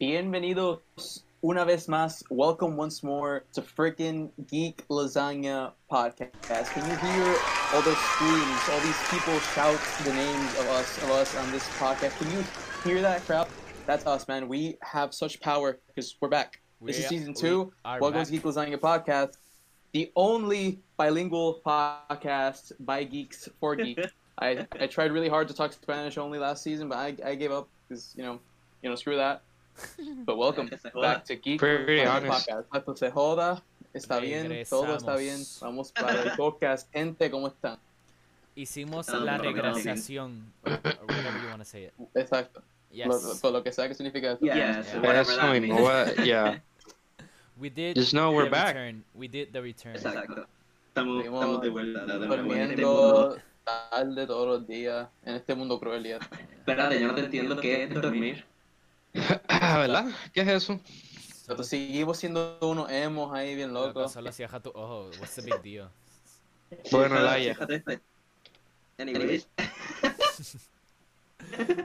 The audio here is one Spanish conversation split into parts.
Bienvenidos una vez más. Welcome once more to freaking Geek Lasagna podcast. Can you hear all those screams, all these people shout the names of us, of us on this podcast? Can you hear that crowd? That's us, man. We have such power because we're back. this is season two. are Welcome back. to Geek Lasagna podcast, the only bilingual podcast by geeks for geeks. I, I tried really hard to talk Spanish only last season, but I, I gave up because you know you know screw that. But welcome back to Geek Pretty Lasagna honest. podcast. Esto se joda, está bien, todo está bien. Vamos para el podcast. Gente, ¿cómo están? Hicimos Ah, la no, no, no, regrasación. or whatever you want to say it. Exacto. Yes. Lo, lo, que sea que significa eso. Yes, Yeah. whatever Eso that mismo, means. what- yeah. We did Just know we're the back. return. We did the return. Exacto. Estamos, estamos de vuelta. de este Durmiendo tarde todos los días en este mundo cruel. ya. Espérate, yo no te entiendo qué es dormir. ¿Verdad? ¿Qué es eso? Nosotros seguimos siendo unos emos ahí bien Loco, locos. Solo cierra tu ojo. What's the big deal? Bueno, Laia. Anyways.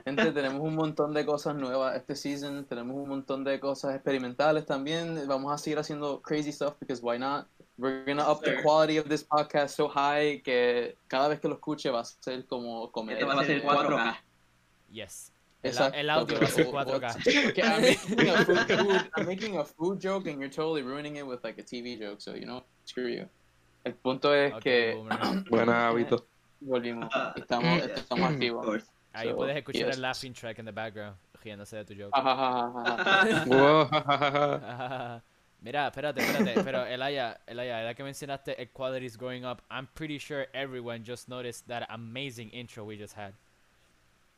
Gente, tenemos un montón de cosas nuevas este season, tenemos un montón de cosas experimentales también. Vamos a seguir haciendo crazy stuff because why not? We're gonna up the quality of this podcast so high que cada vez que lo escuche va a ser como comer. Esto va a ser 4K. Yes. El, Exacto. el audio va a ser Pero- 4K. Okay, I'm making a food, food- I'm making a food joke and you're totally ruining it with like a TV joke, so you know, screw you. El punto es Ok, que. Buen hábito. volvimos, estamos, estamos Of activos. Course. Ahí So, puedes escuchar yes. el laughing track in the background. Riéndose de tu joke. Wow. Mira, espérate, espérate, pero Elaya, Elaya, ya que mencionaste el quality is going up, I'm pretty sure everyone just noticed that amazing intro we just had.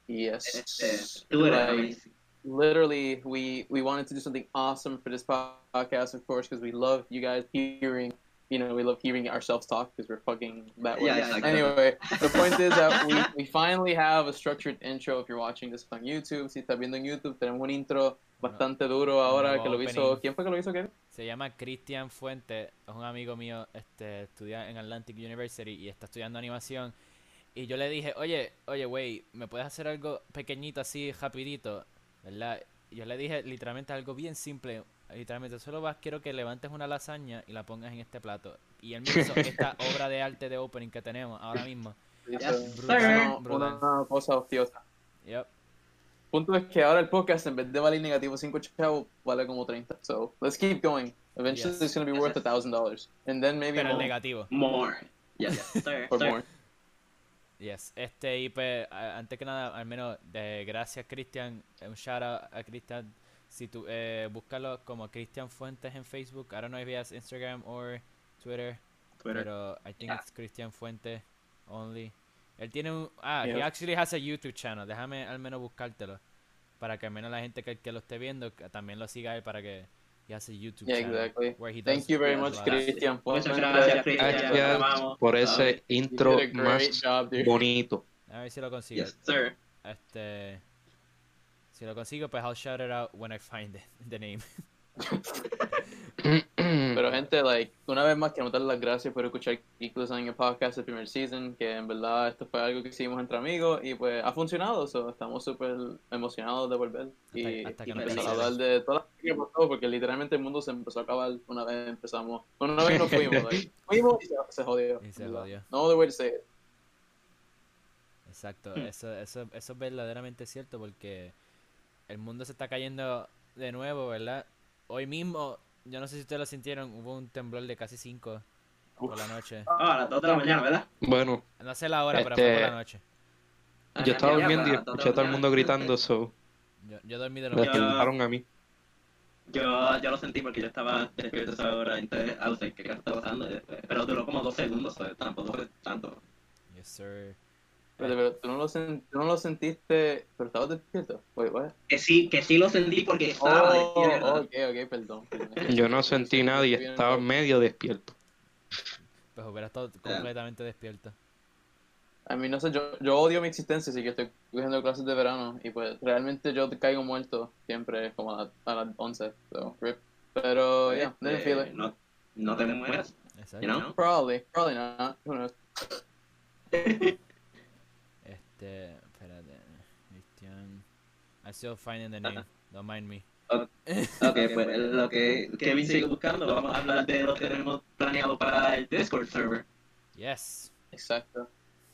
Yes. Este, tú eres Like, amazing. literally we we wanted to do something awesome for this podcast of course because we love you guys hearing you know we love hearing ourselves talk because we're fucking that way Yeah, yeah, exactly. anyway the point is that we, we finally have a structured intro if you're watching this on youtube si estás viendo en youtube tenemos un intro bastante duro ahora que lo hizo quién fue que lo hizo Kevin? Se llama Cristian Fuente, es un amigo mío, este, estudia en Atlantic University y está estudiando animación. Y yo le dije, oye, oye, güey, ¿me puedes hacer algo pequeñito así, rapidito? ¿Verdad? Yo le dije literalmente algo bien simple, literalmente, solo vas, quiero que levantes una lasaña y la pongas en este plato. Y él me hizo esta obra de arte de opening que tenemos ahora mismo. Yes, brutal, una, brutal. una cosa hostiosa Yep. punto es que ahora el podcast en vez de valer negativo 5 chavos vale como 30 so let's keep going eventually Yes. it's going to be worth a thousand dollars and then maybe Pero el more, negativo. More. Yes, sir. or sir. more. Yes, este, y pues, antes que nada, al menos, de gracias Cristian, un shout out a Cristian, si tú, eh, búscalo como Cristian Fuentes en Facebook, I don't know if he has Instagram or Twitter, Twitter. pero I think Yeah. it's Cristian Fuentes only. Él tiene un, ah, he Yeah. actually has a YouTube channel, déjame al menos buscártelo, para que al menos la gente que, que lo esté viendo, que también lo siga él para que he has a YouTube Yeah, channel. exactly. where he Thank you very much. Cristian. Muchas gracias, Cristian. Por ese intro más job, bonito. A ver si lo consigo. Yes, sir. Este. Si lo consigo, pues I'll shout it out when I find it, the name. Pero gente, like, una vez más quiero darles las gracias por escuchar Geek Lasagna Podcast el primer season, que en verdad esto fue algo que hicimos entre amigos y pues ha funcionado, so estamos súper emocionados de volver y, Hasta- y empezar a hablar de todas las cosas que pasó, porque literalmente el mundo se empezó a acabar una vez empezamos, bueno, una vez nos fuimos, like, fuimos y se, se jodió. Y se jodió. No other way to say it. Exacto, eso, eso, eso es verdaderamente cierto porque el mundo se está cayendo de nuevo, ¿verdad? Hoy mismo, yo no sé si ustedes lo sintieron, hubo un temblor de casi 5 por la noche. Ah, a las 2 de la mañana, ¿verdad? Bueno, No sé la hora, pero fue por Este, la noche. yo estaba durmiendo y escuché a todo el mundo gritando, so Yo, yo dormí de lo me despertaron a mí. Yo, yo lo sentí porque yo estaba despierto esa hora, entonces, ah, no sé qué está pasando, y después- pero duró como dos segundos, so, tampoco fue tanto. Yes, sir. Pero, pero tú, no lo tú no lo sentiste, pero estabas despierto. What? Que sí, que sí lo sentí porque estaba Oh, despierto. ok, ok, perdón. Yo no sentí nada y estaba medio despierto. Pues hubiera estado completamente despierto. A mí no sé, yo, yo odio mi existencia, así que estoy cogiendo clases de verano y pues realmente yo caigo muerto siempre como a, a las 11. So, rip. Pero, yeah, didn't feel Eh, it. no, no te mueras, Exacto. you know? Probably, probably not. Who knows? Este, espérate. Christian. I'm still finding the name. Don't mind me. Ok, pues lo que Kevin sigue buscando, vamos a hablar de lo que tenemos planeado para el Discord server. Yes. Exacto.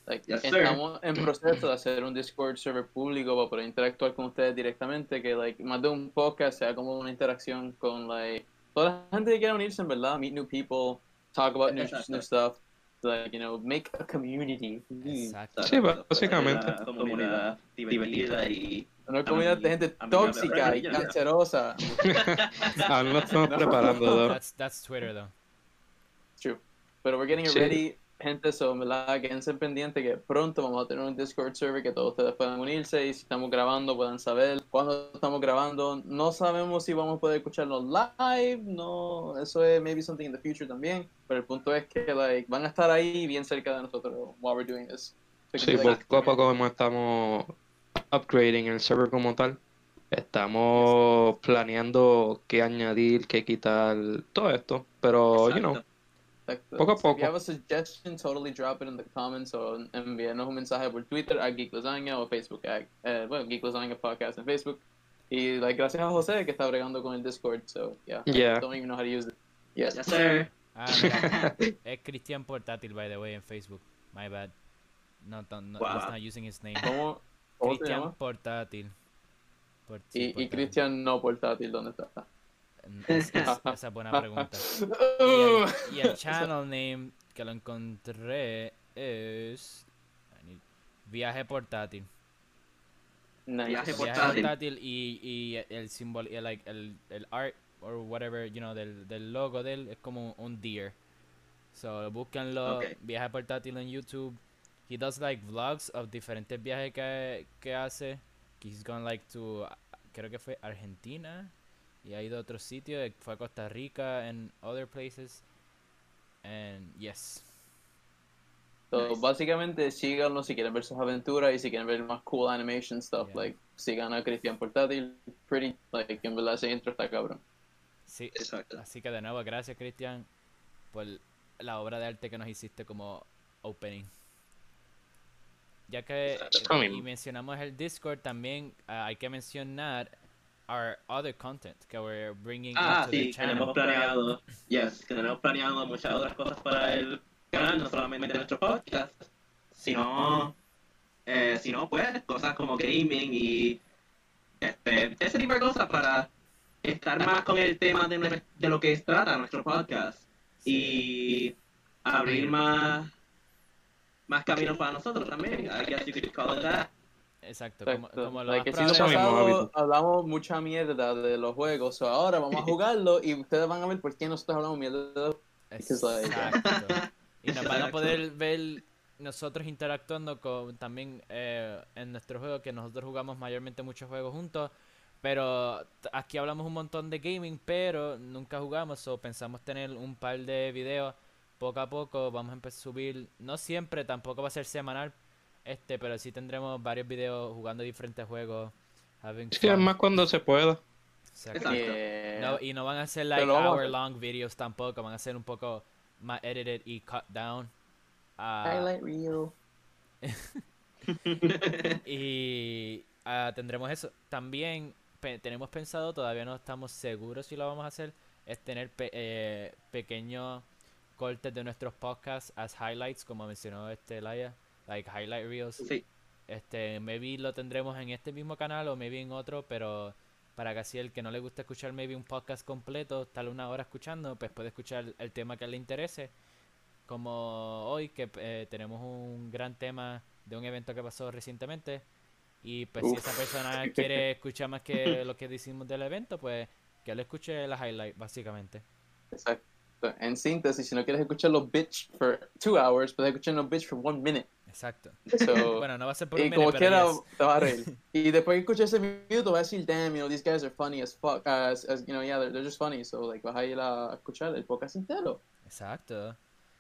Like, Yes, sir. estamos en proceso de hacer un Discord server público para poder interactuar con ustedes directamente, que like, más de un podcast sea como una interacción con like, toda la gente que quiera unirse, en verdad, meet new people, talk about new, new stuff, like, you know, make a community. Mm. Exacto. Sí, básicamente. Una comunidad divertida y Una comunidad de gente tóxica y cancerosa. Aún estamos No. preparando, though. That's, that's Twitter, though. True. Pero we're getting it Sí. ready, gente, so, verdad, quédense pendientes que pronto vamos a tener un Discord server que todos ustedes puedan unirse y si estamos grabando puedan saber cuándo estamos grabando. No sabemos si vamos a poder escucharlo live, no, eso es maybe something in the future también, pero el punto es que like, van a estar ahí bien cerca de nosotros while we're doing this. Sí, poco a poco como estamos upgrading el server como tal, estamos planeando qué añadir, qué quitar, todo esto. Pero, you know, Exacto. Poco a So If you have a suggestion, totally drop it in the comments o envíenos un mensaje por Twitter a Geek Lasagna o Facebook a eh, bueno, Geek Lasagna Podcast en Facebook. Y like, gracias a José que está bregando con el Discord, so yeah. Yeah. I Don't even know how to use it. Yes. Yes, sir. Ah, es Christian Portátil, by the way, en Facebook. My bad. No, no, no Wow. he's not using his name. ¿Cómo, cómo se Christian? Portátil. Por- sí, Y, y. Cristian no portátil, ¿dónde está? Es- es- esa es buena pregunta. Y el, y el channel name que lo encontré es. Viaje portátil. Nice. Viaje Portátil. portátil y, y el símbolo, like, el, el art or whatever, you know, del, del logo de él es como un deer. So, búsquenlo, Ok. viaje portátil en YouTube. He does like vlogs of diferentes viajes que, que hace. He's gone like to, creo que fue Argentina. Y ha ido a otros sitios. eh, Fue a Costa Rica and other places. And yes. So, Nice. básicamente síganlo si quieren ver sus aventuras y si quieren ver más cool animation stuff, Yeah. like sigan a Cristian Portátil, pretty, like en verdad ese intro está cabrón. Sí. Exacto. Así que de nuevo, gracias Cristian por la obra de arte que nos hiciste como opening. Ya que eh, y mencionamos el Discord, también ah, hay que mencionar our other content que we're bringing Ah, into the sí, channel. tenemos planeado, yes, tenemos planeado muchas otras cosas para el canal, no solamente nuestro podcast, sino, eh, sino pues cosas como gaming y este, ese tipo de cosas para estar más con el tema de, de lo que trata nuestro podcast y abrir más más caminos para nosotros también. I guess you could call it that. Exacto, como, Exacto. como lo Like, pasado hablamos mucha mierda de los juegos, so ahora vamos a jugarlo y ustedes van a ver por qué nosotros hablamos mierda Exacto. Y nos van a poder ver nosotros interactuando con también eh, en nuestro juego, que nosotros jugamos mayormente muchos juegos juntos. Pero aquí hablamos un montón de gaming, pero nunca jugamos, o pensamos tener un par de videos poco a poco. Vamos a empezar a subir, no siempre, tampoco va a ser semanal, este, pero sí tendremos varios videos jugando diferentes juegos. Sí, es más cuando se pueda. Exacto. Exacto. Yeah. No, y no van a ser like hour long videos tampoco, van a ser un poco más edited y cut down. Ah, Highlight reel. y ah, tendremos eso. También pe- tenemos pensado, todavía no estamos seguros si lo vamos a hacer, es tener pe- eh, pequeños cortes de nuestros podcasts as highlights, como mencionó este Laia, like highlight reels. Sí, Este, maybe lo tendremos en este mismo canal o maybe en otro, pero para que así el que no le gusta escuchar maybe un podcast completo, tal una hora escuchando, pues puede escuchar el tema que le interese. Como hoy que eh, tenemos un gran tema de un evento que pasó recientemente y pues si esa persona quiere escuchar más que lo que decimos del evento, pues que le escuche la highlight básicamente. Exacto. En síntesis, si no quieres escucharlo bitch for two hours, puedes escucharlo bitch for one minute. Exacto. So, Bueno, no va a ser por un y como quiera, yes. te vas a reír. Y después que escuches ese minuto, vas a decir, damn, you know, these guys are funny as fuck. As, as, you know, yeah, they're, they're just funny. So, like, vas a ir a escuchar el podcast entero. Exacto.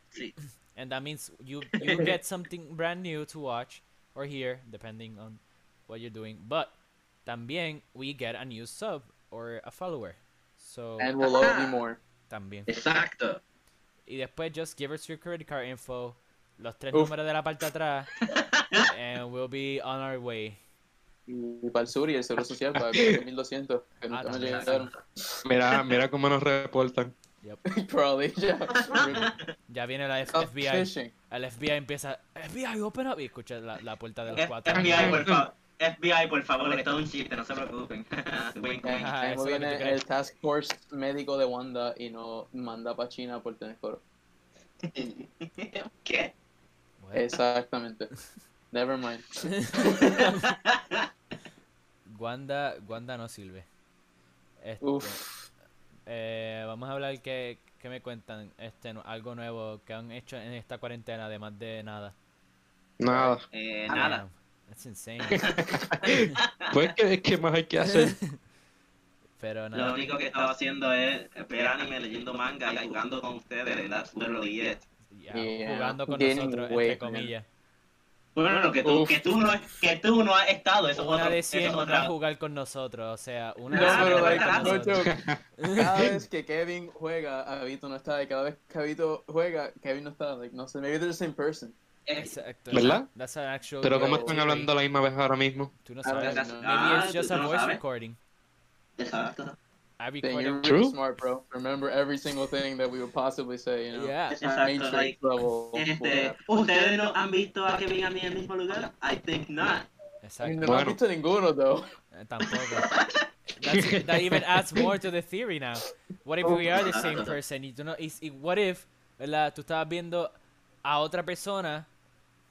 sí. and that means you you get something brand new to watch or hear, depending on what you're doing. But también we get a new sub or a follower. So And we'll love you Ajá. more. también. Exacto. Y después just give us your credit card info, los tres Uf. números de la parte de atrás, and we'll be on our way. Y para el sur y el seguro social para 1200 que nunca me también. llegaron. Mira, mira cómo nos reportan. Probably, yeah. Ya viene la F- Stop FBI. fishing. El FBI empieza, FBI, open up. Y escucha la, la puerta de los cuatro. FBI, por favor. FBI, por favor, es todo un chiste, no se preocupen. Wink, wink. Ajá, viene el task force médico de Wanda y nos manda para China por tener coro. ¿Qué? What? Exactamente. Never mind. Wanda, Wanda no sirve. Este, Uf. eh, vamos a hablar que, que me cuentan este algo nuevo que han hecho en esta cuarentena, además de nada. Nada. Eh, nada. That's insane. Pues que, ¿qué más hay que hacer? Pero Lo nada. único que he estado haciendo es ver anime, leyendo manga y jugando con ustedes. That's literally it. Ya, Yeah, jugando con gaining nosotros, entre weight, man. comillas. Bueno, no, que tú, Uf. que tú, no, que tú no has estado, eso es Una otro- de eso es 100 va a jugar con nosotros, o sea, una No, de Ah, 100 pero va a like, no nosotros. joke. Cada vez que Kevin juega, Avito no está. Y cada vez que Avito juega, Kevin no está. Like, no sé, maybe they're the same person. Exacto. ¿Verdad? That's an actual Pero ¿cómo están hablando la misma vez ahora mismo? Tú no don't sabes. Maybe Ah, it's just a voice recording. Exacto. I Then recorded. you're really True. smart, bro. Remember every single thing that we would possibly say, you know? Yeah. Exacto, like, level. este, ¿ustedes no han visto a Kevin a mí en el mismo lugar? I think not. Exacto. no Bueno. has visto ninguno, though. Eh, Tampoco. That's, that even adds more to the theory now. What if we are the same person? Y tú no, y, y what if, ¿verdad? Tú estabas viendo a otra persona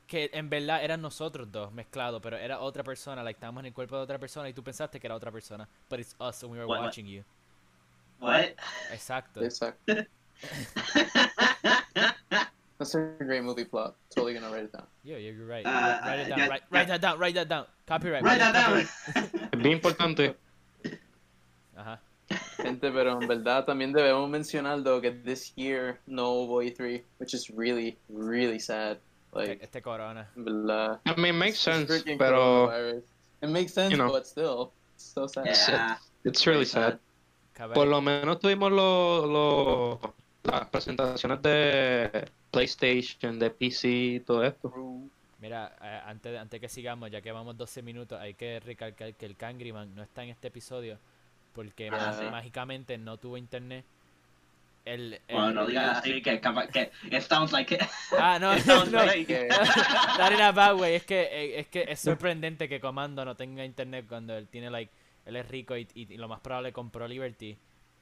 que en verdad eran nosotros dos mezclados, pero era otra persona, like estábamos en el cuerpo de otra persona y tú pensaste que era otra persona, but it's us and we were What, what? watching you. What? Exacto. Exacto. That's a great movie plot. Totally gonna write it down. Yeah, yeah, you're right. Ah, write it down. ya- write, ya- write that down. Write that down. Copyright. Write that down. copyright. Es bien importante. Ajá. Gente, pero en verdad también debemos mencionar, though, que this year no hubo E3, which is really, really sad. Like, Este corona. en verdad. I mean, makes sense, freaking pero. It makes sense, you know. but still, it's so sad. Yeah. it's really sad. Cabe- Por lo menos tuvimos los los- las presentaciones de PlayStation, de PC y todo esto. Mira, eh, antes, antes que sigamos, ya que vamos 12 minutos, hay que recalcar que el Cangriman no está en este episodio porque Ah, sí. mágicamente no tuvo internet. El, el- Bueno, no digas así que, que it sounds like it. Ah, no, It no, like- Que- Not in a bad way, es que, eh, es que es sorprendente que Comando no tenga internet cuando él tiene, like, él es rico y, y, y lo más probable compró Liberty,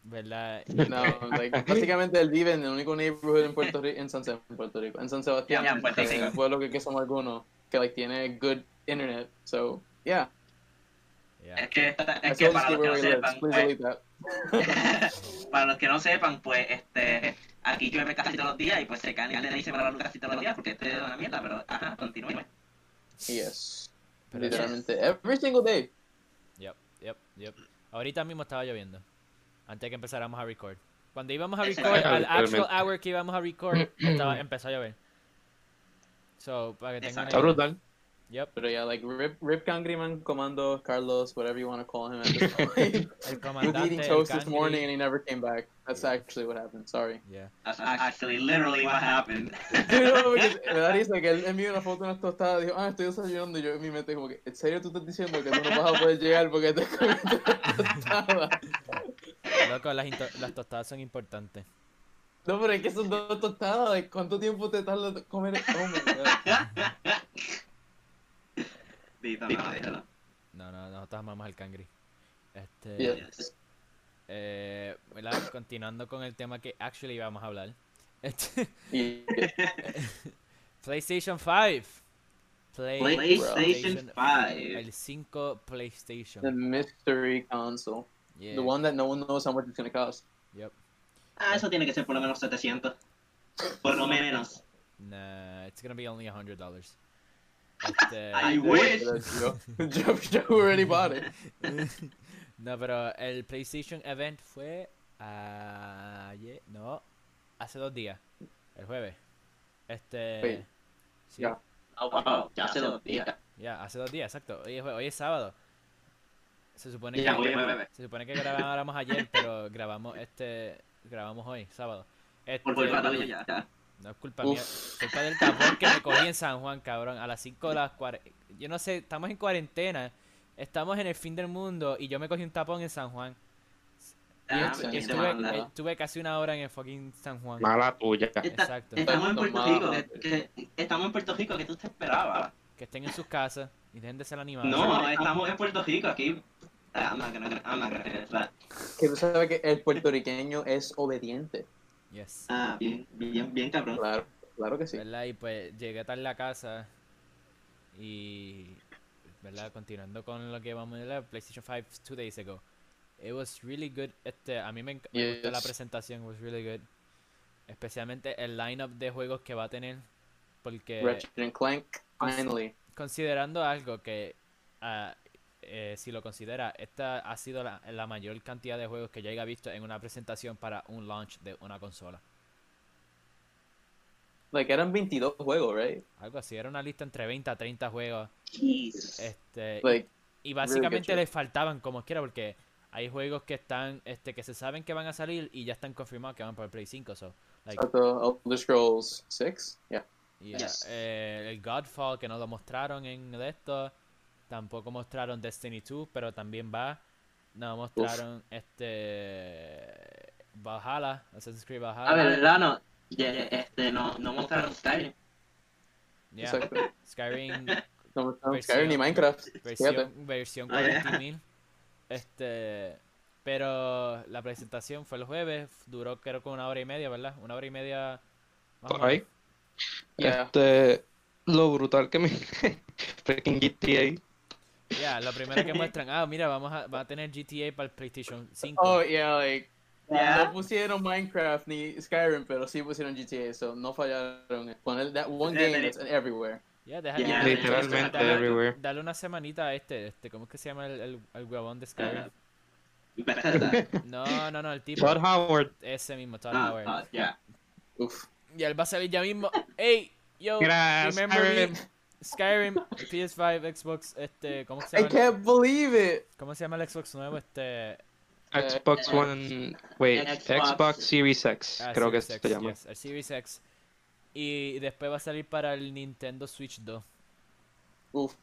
¿verdad? No, like, básicamente él vive en el único neighborhood en Puerto Rico, en San, en Puerto Rico, en San Sebastián, Yeah, en Puerto pueblo que, que somos algunos, que like tiene good internet, so yeah. Yeah. Es que, es que para los que no sepan, pues, para los que no sepan, pues, este, aquí llueve casi todos los días y pues se cae el y se va la luz casi todos los días porque este es una mierda, pero ajá, continúe. Yes. Pero Literalmente, every single day. Yep, yep. Ahorita mismo estaba lloviendo. Antes de que empezáramos a record. Cuando íbamos a record, al actual hour que íbamos a record, estaba, empezó a llover. So, para que tengan. Está brutal. Yep, But yeah, like Rip, Rip Cangriman, Comando, Carlos, whatever you want to call him at this point. el he was eating toast this morning and he never came back. That's actually what happened. Sorry. Yeah. That's actually literally what happened. Dude, no, porque me da risa que él envió una foto de unas tostadas. Dijo, ah, estoy desayunando. Y yo en mi mente, como que, ¿en serio tú estás diciendo que tú no vas a poder llegar porque te comiste una tostada? Loco, las, into- las tostadas son importantes. No, pero es que son dos tostadas. like, ¿Cuánto tiempo te tarda en comer? Oh my god. Dito, no, déjalo. No, no, nosotros amamos al cangri. Este, Yes. eh. Continuando con el tema que actually íbamos a hablar. Este, PlayStation 5. Play- PlayStation 5. El 5 PlayStation. The mystery console. Yeah. The one that no one knows how much it's gonna cost. Yep. Ah, eso tiene que ser por lo menos 700. Por lo menos. Nah, it's gonna be only $100. Este, I wish. Bought it. no, pero el PlayStation Event fue ayer, no, hace dos días, el jueves. Este. Wait, sí, ya. Oh, wow, ya hace dos días. ya, hace dos días, exacto. Hoy es, hoy es sábado. Se supone que jueves. se supone que grabáramos ayer, pero grabamos este grabamos hoy, sábado. Este, Por tuya, ya. ya. No es culpa mía, es culpa del tapón que me cogí en San Juan, cabrón, a las 5 de las Yo no sé, estamos en cuarentena, estamos en el fin del mundo y yo me cogí un tapón en San Juan. Ah, Sí, ¿quién te Estuve, estuve casi una hora en el fucking San Juan. Mala tuya. Está- Exacto. Estamos en Puerto Rico, que, que- estamos en Puerto Rico, que tú te esperabas. Que estén en sus casas y dejen de ser animados. No, estamos en Puerto Rico, aquí. Ah. Que tú sabes que el puertorriqueño es obediente. Yes. Ah, bien, bien, bien cabrón. Claro, claro que sí. ¿Verdad? Y pues llegué tarde a la casa y, ¿verdad? Continuando con lo que vamos a ver, PlayStation 5 two days ago. It was really good. Este, a mí me, enc- me gustó la Yes. presentación, was really good. Especialmente el lineup de juegos que va a tener. Porque Ratchet and Clank, finally. considerando algo que, ah, eh, si lo considera, esta ha sido la, la mayor cantidad de juegos que yo haya visto en una presentación para un launch de una consola. Like, eran 22 juegos, right? Algo así, era una lista entre 20 a 30 juegos. Este, Like, y básicamente good les faltaban como quiera porque hay juegos que están, este, que se saben que van a salir y ya están confirmados que van para el Play 5, so, like, Elder Scrolls 6? Yeah. yeah, Yes. eh, el Godfall que no lo mostraron en esto, tampoco mostraron Destiny 2, pero también va, no mostraron este Valhalla, Assassin's Creed A Valhalla, ver, verdad, no. este, no, no mostraron Skyrim. yeah, Exacto. Skyrim No Versión- Skyrim ni Minecraft. Versión, versión Ah, ya. 40.000. Este, pero la presentación fue el jueves, duró creo que una hora y media, ¿verdad? Una hora y media. más Por ahí. Yeah. Este, lo brutal que me. Freaking GTA. Ya, lo primero que muestran, ah, mira, vamos a, va a tener GTA para el PlayStation 5. Oh, yeah, like. Yeah. No pusieron Minecraft ni Skyrim, pero sí pusieron GTA, so no fallaron. Poner that one game that's everywhere. Ya, deja Yeah, dale- Literalmente dale- everywhere. Dale una semanita a este, este, ¿cómo es que se llama el, el, el huevón de Skyrim? No, no, no, el tipo. Todd Howard. Ese mismo, Todd Ah, Howard. ah, ya. Uf. Y él va a salir ya mismo. Hey, yo, Gracias, remember Skyrim. me? Skyrim, PS5, Xbox, este, ¿cómo se I llama? el- can't believe it! ¿Cómo se llama el Xbox nuevo? Este, Xbox eh, One. Wait, Xbox- Xbox Series X. ah, Creo que Series se X, llama. yes, el Series X. Y después va a salir para el Nintendo Switch 2. Uf.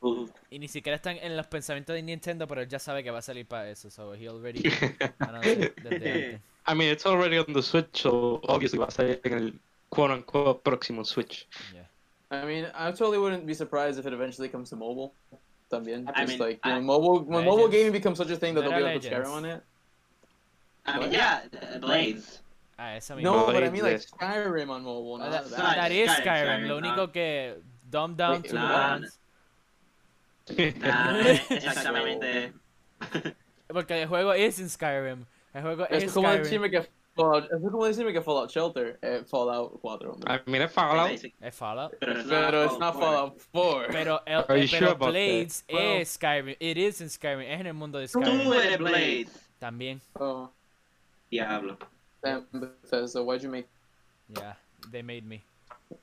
Uh, Y ni siquiera están en los pensamientos de Nintendo, pero él ya sabe que va a salir para eso. So he already desde antes. I mean, it's already on the Switch, so obviously va a salir en el quote unquote próximo Switch. Yeah. I mean, I totally wouldn't be surprised if it eventually comes to mobile. También. I Just mean, like, I- when mobile, when mobile gaming becomes such a thing that they'll be Era able to put Skyrim on it. I mean, yeah, uh, Blades. Ah, esa misma. No, but I mean like. Skyrim on mobile, Ah, not that, that. that is Skyrim, Skyrim. Skyrim, Lo único que dumb down Wait, to nah, ones. Ah, exactamente. Porque el juego es en Skyrim. El juego es Es como Skyrim. decirme que Fallout, es como decirme que Fallout Shelter, eh, Fallout 4. hombre. I mean, it's Fallout. Basic. Es Fallout. Pero es Pero it's not Fallout 4. Pero, el, Are you eh, sure pero about that? Blades Well- es Skyrim. It is in Skyrim. Es en el mundo de Tú Skyrim. eres Blades. También. Oh, Diablo. damn Bethesda, why'd you make... Yeah. They made me.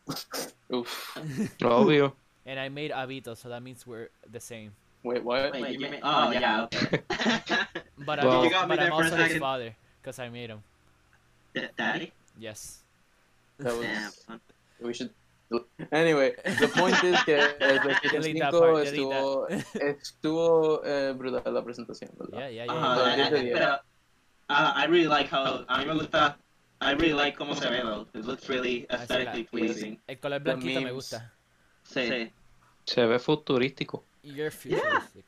Oof. Obvio. And I made Abito, so that means we're the same. Wait, what? Wait, you mean- oh, yeah, okay. But, Well- I'm, You got me but there I'm for a also his second. father. Because I made him. Daddy? Yes. That Damn. We should... Anyway, the point is que el PlayStation that 5 part, delete estuvo, that. estuvo eh, brutal la presentación, ¿verdad? Yeah, yeah, yeah. Ajá, Ah, eh, diez de pero uh, I really like how a mí me gusta I really like cómo se ve though. It looks really la- aesthetically pleasing. El color The blanquito me gusta. Sí. Se ve futurístico. You're futuristic.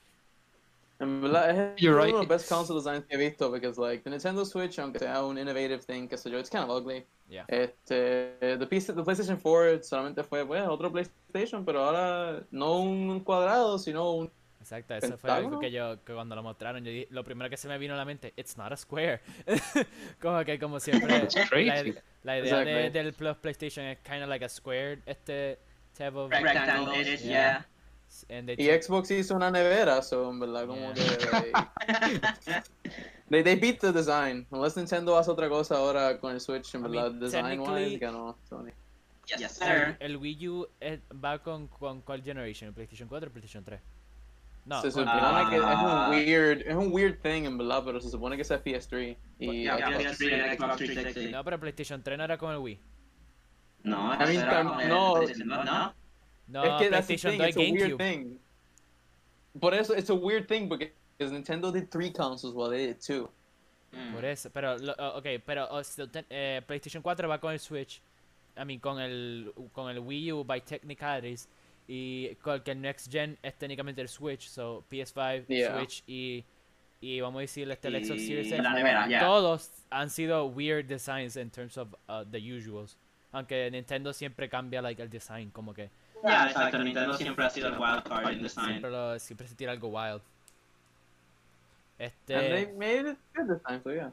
En verdad, es You're uno right. de los best console designs que he visto, because like, the Nintendo Switch, aunque sea un innovative thing, que sé yo, it's kind of ugly. Yeah. Este, the, PC the PlayStation 4 solamente fue, bueno, otro PlayStation, pero ahora no un cuadrado, sino un... Exacto, eso fue algo que yo, que cuando lo mostraron, yo dije- lo primero que se me vino a la mente, it's not a square. como que, como siempre, It's la, crazy. la idea de- Exactly. del Plus PlayStation es kind of like a square, este type of... Rectangle is, yeah. Y Xbox hizo una nevera, so en verdad como que... they, they beat the design. Unless Nintendo hace otra cosa ahora con el Switch, en I verdad, mean, design-wise, technically- ganó Sony. Yes, sir. El Wii U eh, va con, con cuál generation? ¿PlayStation 4 o PlayStation 3? No, se supone Ah. que es un weird, es un weird thing en verdad, pero se supone que es PS3 y Yeah, Xbox. PS3 and Xbox 360. no, pero PlayStation 3 no era con el Wii. No, I mean, era con el no. PlayStation, no, no. No, es que that's the PlayStation thing, 2 it's y a weird GameCube. thing. Por eso, it's a weird thing because Nintendo did three consoles while they did two. Mm. Por eso, pero, lo- ok, pero oh, eh, PlayStation 4 va con el Switch, I mean, con el, con el Wii U by technicalities, y con que el Next Gen es técnicamente el Switch, so PS5, Yeah. Switch y, y vamos a decir este el Xbox Y Series X, la nevera, ya. todos han sido weird designs in terms of uh, the usuals. Aunque Nintendo siempre cambia like el design, como que Ya, exacto. Nintendo siempre ha sido el wild card in design. siempre, lo, siempre se tira algo wild. And they Este, made it good this time, so yeah.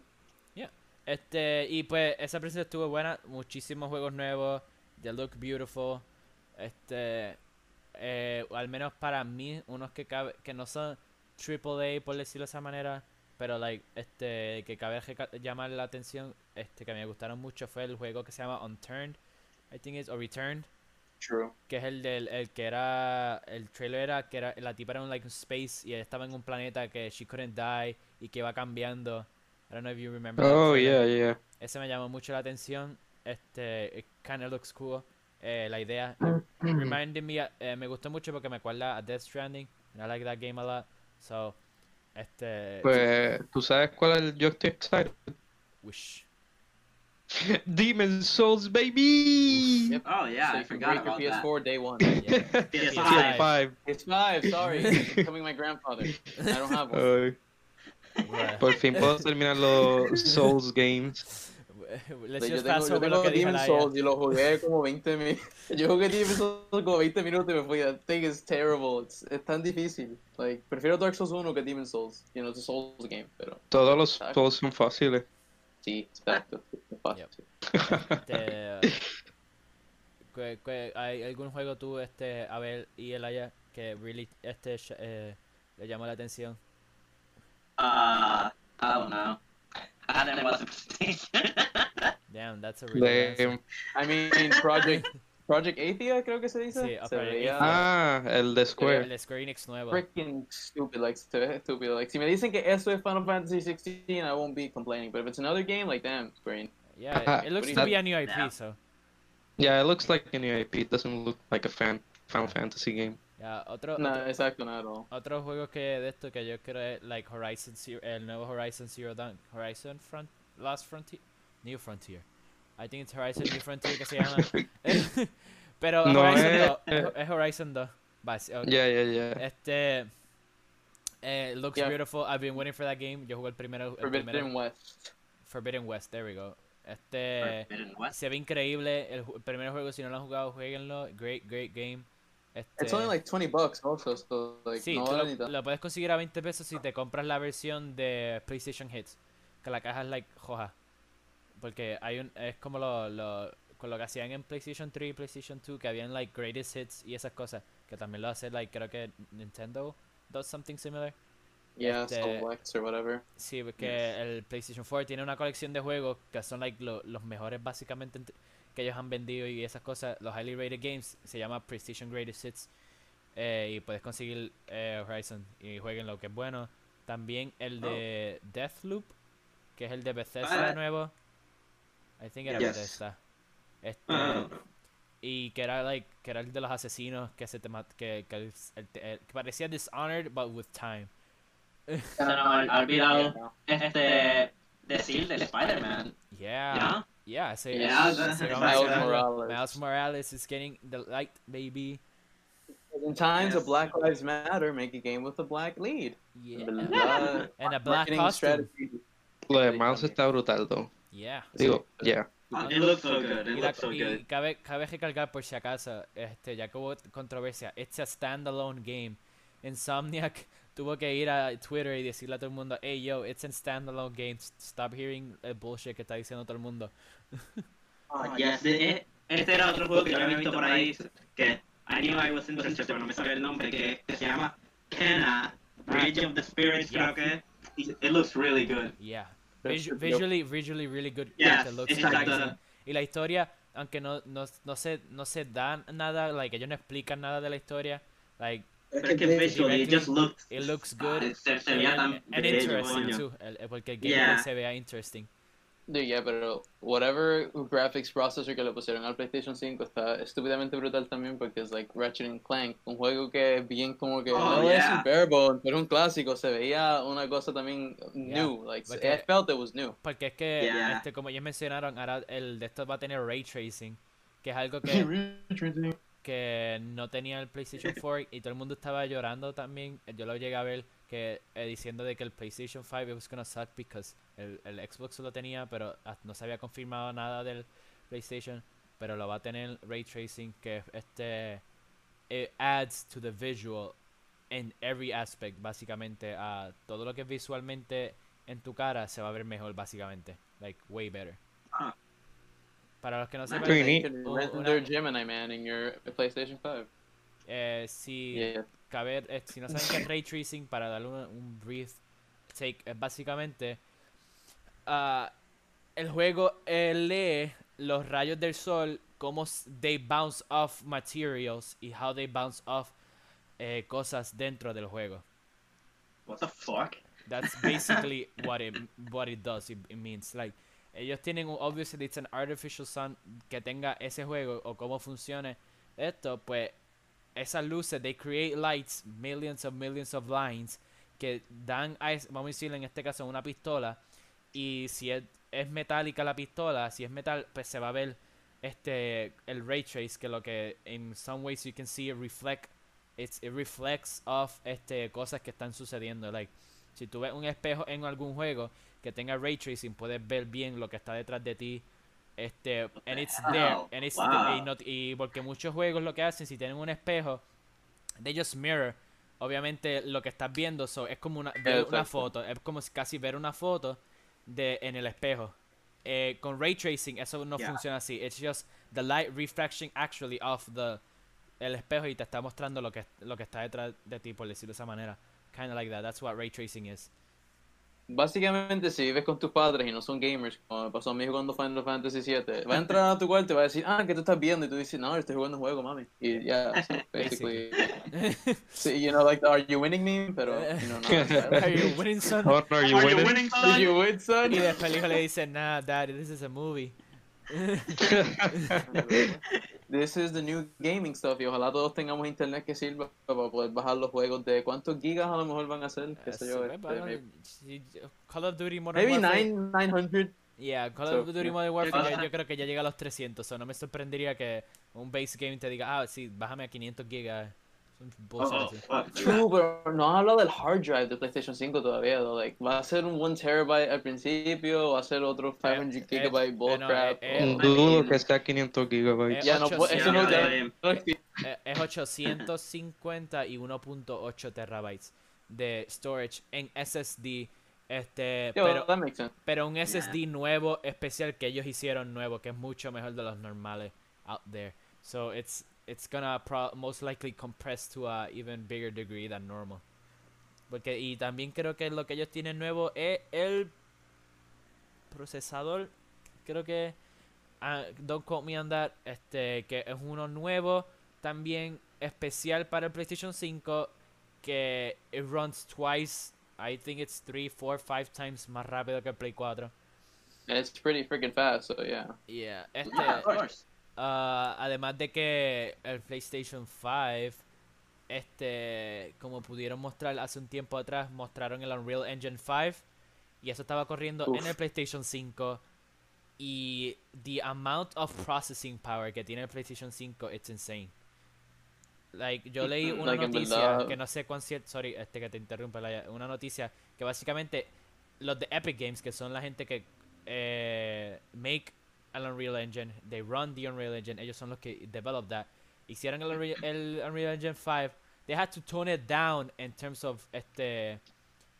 Este, y pues esa presentación estuvo buena, muchísimos juegos nuevos, they look beautiful. Este, eh, al menos para mí, unos que cabe, que no son AAA por decirlo de esa manera, pero like, este, que cabe llamar la atención, este, que me gustaron mucho fue el juego que se llama Unturned, I think it's, o Returned, True. que es el del, el que era, el trailer era que era, la tipa era un like space y estaba en un planeta que she couldn't die y que va cambiando. I don't know if you remember. Oh, yeah, yeah. Ese me llamó mucho la atención. Este, it kinda looks cool. Eh, la idea. Reminded me, eh, me gustó mucho porque me acuerda a Death Stranding. And I like that game a lot. So, este, Pues, ¿tú sabes cuál es el yo estoy excited? wish. Demon Souls, baby! Yep. Oh, yeah, so I forgot about your that. PS4 day one. Yeah. PS5. PS5. It's five, sorry. It's becoming my grandfather. I don't have one. Bruh. por fin puedo terminar los Souls games. Let's yo just tengo, yo tengo Demon. Souls y lo jugué como 20 minutos. Yo jugué Demon Souls como 20 minutos y me fui. That thing is terrible. It's, es tan difícil. Like, prefiero Dark Souls 1 que Demon Souls. You know, it's a Souls game, pero Todos los. Souls son fáciles. Sí, exacto. Es fácil. Este, ¿qué- qué- ¿Hay algún juego tú, este, Abel y Elaya, que really este, eh, le llamó la atención? Uh, I don't know. I haven't watched the. Damn, that's a really answer. De- I mean, Project, Project Athia creo que se dice. Sí, a se veía Ah, el de El Square. de Square Enix nuevo. freaking stupid. Like, se ve estúpido. Like, si me dicen que eso es Final Fantasy 16, I won't be complaining. But if it's another game, like, damn, Square Enix. Yeah, Ah, it looks to be a new IP, Yeah. so. Yeah, it looks like an EIP. It doesn't look like a fan Final Fantasy game. Yeah, otro, No, otro, exacto, not at all. otro juego que de esto que yo creo es like Horizon Zero, el nuevo Horizon Zero Dawn, Horizon Front, Last Frontier, New Frontier. I think it's Horizon New Frontier que se llama. Pero No, Horizon eh, 2, es, eh. es Horizon 2. Basi- ok. Yeah, yeah, yeah. Este eh, looks Yeah. beautiful. I've been waiting for that game. Yo jugué el primero, el Forbidden primero West. Forbidden West. There we go. Este Forbidden West. se ve increíble. El, el primer juego, si no lo han jugado, jueguenlo. Great, great game. Este, It's only like 20 bucks also, so like sí, no vale lo, lo puedes conseguir a 20 pesos si te compras la versión de PlayStation Hits. Que la caja es like joja. Porque hay un, es como lo, lo, con lo que hacían en PlayStation 3 y PlayStation 2, que habían like greatest hits y esas cosas. Que también lo hace like, creo que Nintendo does something similar. Yeah, este- selects or whatever. Sí, porque el PlayStation 4 tiene una colección de juegos que son like lo- los mejores básicamente ent- que ellos han vendido y esas cosas, los highly rated games, se llama PlayStation Greatest Hits eh, y puedes conseguir eh, Horizon y jueguen lo que es bueno. También el de Deathloop, que es el de Bethesda Ah. nuevo. I think era Yes. Bethesda. Este, Ah, y que era like que era el de los asesinos que se te que, que, el- el- el- que parecía Dishonored but with time. se nos ha olvidado este decir del Spider-Man. Yeah. ¿Ya? Yeah, ese, Yeah, ese- the- ese Miles Morales. Miles Morales is getting the light, baby. In times of Yes. Black Lives Matter, make a game with a black lead. Yeah. And a black costume. strategy. Lo de Miles está brutal, though. Yeah. Digo, yeah. It looks so good. It Y, la- looks so y good. cabe, cabe recalcar por si acaso, este, ya que hubo controversia, it's a standalone game. Insomniac tuvo que ir a Twitter y decirle a todo el mundo, hey yo, it's a standalone game, stop hearing el bullshit que está diciendo todo el mundo. Ah, yes, eh, este era otro juego que yo había visto por ahí que I knew I was interested, pero no me sabía el nombre, que, que se llama Kena, Bridge of the Spirits, Yeah. creo que. It looks really good. Yeah. Visu- visually, visually really good. Yes, it looks amazing. Y la historia, aunque no, no, no se, no se da nada, like, ellos no explican nada de la historia, like, Pero es que visually it just looks. it looks good. ah, Se, se veía tan and, and interesting too, el- el- porque el gameplay Yeah. se vea interesting. Dude, yeah, pero whatever graphics processor que le pusieron al PlayStation 5 está estúpidamente brutal también porque es like Ratchet and Clank, un juego que es bien como que Oh, no es yeah. un barebone, pero un clásico, se veía una cosa también new, like Porque- I felt it was new. Porque es que, Yeah. este, como ellos mencionaron, ahora el de estos va a tener ray tracing, que es algo que, que no tenía el PlayStation 4 y todo el mundo estaba llorando también. Yo lo llegué a ver que eh, diciendo de que el PlayStation 5 it was gonna suck because el, el Xbox lo tenía, pero ah, no se había confirmado nada del PlayStation, pero lo va a tener ray tracing que este it adds to the visual in every aspect básicamente a todo lo que es visualmente en tu cara se va a ver mejor básicamente, like way better. Ah. Para los que no sepan, Gemini Man in your PlayStation 5. eh, si Yeah. caber, eh, si no saben qué es ray tracing, para darle un, un brief take, es básicamente ah, el juego eh, lee los rayos del sol, cómo they bounce off materials y how they bounce off eh, cosas dentro del juego. What the fuck? That's basically what it what it does. It, it means like ellos tienen un obviously it's an artificial sun que tenga ese juego o cómo funcione esto, pues esas luces they create lights, millions of millions of lines que dan a vamos a decir en este caso una pistola y si es, es metálica la pistola, si es metal, pues se va a ver este el ray trace que lo que in some ways you can see it reflect it's, it reflects off este cosas que están sucediendo like si tú ves un espejo en algún juego que tenga ray tracing, puedes ver bien lo que está detrás de ti. Este, and it's there, and it's Wow. y, no- y porque muchos juegos lo que hacen, si tienen un espejo, they just mirror, obviamente lo que estás viendo, so, es como una, ver una foto, es como si casi ver una foto de en el espejo. Eh, con ray tracing eso no Yeah. funciona así, it's just the light refraction actually off the el espejo y te está mostrando lo que lo que está detrás de ti por decirlo de esa manera. Kind of like that. That's what ray tracing is. Básicamente, si vives con tus padres y no son gamers, como me pasó a mí jugando Final Fantasy VII, va a entrar a tu cuarto y va a decir, ah, ¿qué tú estás viendo? Y tú dices, no, estoy jugando un juego, mami. Y ya, so basically, sí, you know, like, are you winning me? Pero, you know, no. Are you winning, son? Or are you Are you winning? son? you win, son? Y después el hijo le dice, nah, daddy, this is a movie. This is the new gaming stuff y ojalá todos tengamos internet que sirva para poder bajar los juegos de cuántos gigas a lo mejor van a ser, qué sé yo. Este, si- Call of Duty Modern Maybe Warfare. 9, 900. Yeah, Call So, of Duty yeah. Modern Warfare pasa? yo, yo creo que ya llega a los 300, so no me sorprendería que un base game te diga, ah, sí, bájame a 500 gigas. Oh, fuck. True, pero no has hablado del hard drive de PlayStation 5 todavía. though. Like, ¿Va a ser un 1 terabyte al principio o va a ser otro 500 eh, gigabyte eh, bull no, crap? eh, eh, Dudo que sea 500 gigabytes. Eh, Ya no eso Yeah, no yeah, yeah. es 850 y 1.8 terabytes de storage en SSD. Este, Yo, pero, that makes sense. pero un SSD nuevo, especial que ellos hicieron nuevo, que es mucho mejor de los normales out there. So it's it's gonna pro most likely compress to a even bigger degree than normal. Porque y también creo que lo que ellos tienen nuevo es el procesador. Creo que ah, don't quote me on that, este que es uno nuevo también especial para el PlayStation 5 que it runs twice I think it's 3, 4, 5 times más rápido que el Play 4. And it's pretty freaking fast, so yeah. Yeah, este, Yeah, of course. Ah, además de que el PlayStation 5, este, como pudieron mostrar hace un tiempo atrás, mostraron el Unreal Engine 5 y eso estaba corriendo en el PlayStation 5 y the amount of processing power que tiene el PlayStation 5 it's insane. Like yo leí una Like, noticia que no sé cuán cierto, sorry, este que te interrumpe, Laia, una noticia que básicamente los de Epic Games, que son la gente que eh, make el Unreal Engine, they run the Unreal Engine, ellos son los que develop that. Hicieron el, Unreal- el Unreal Engine 5, they had to tone it down in terms of este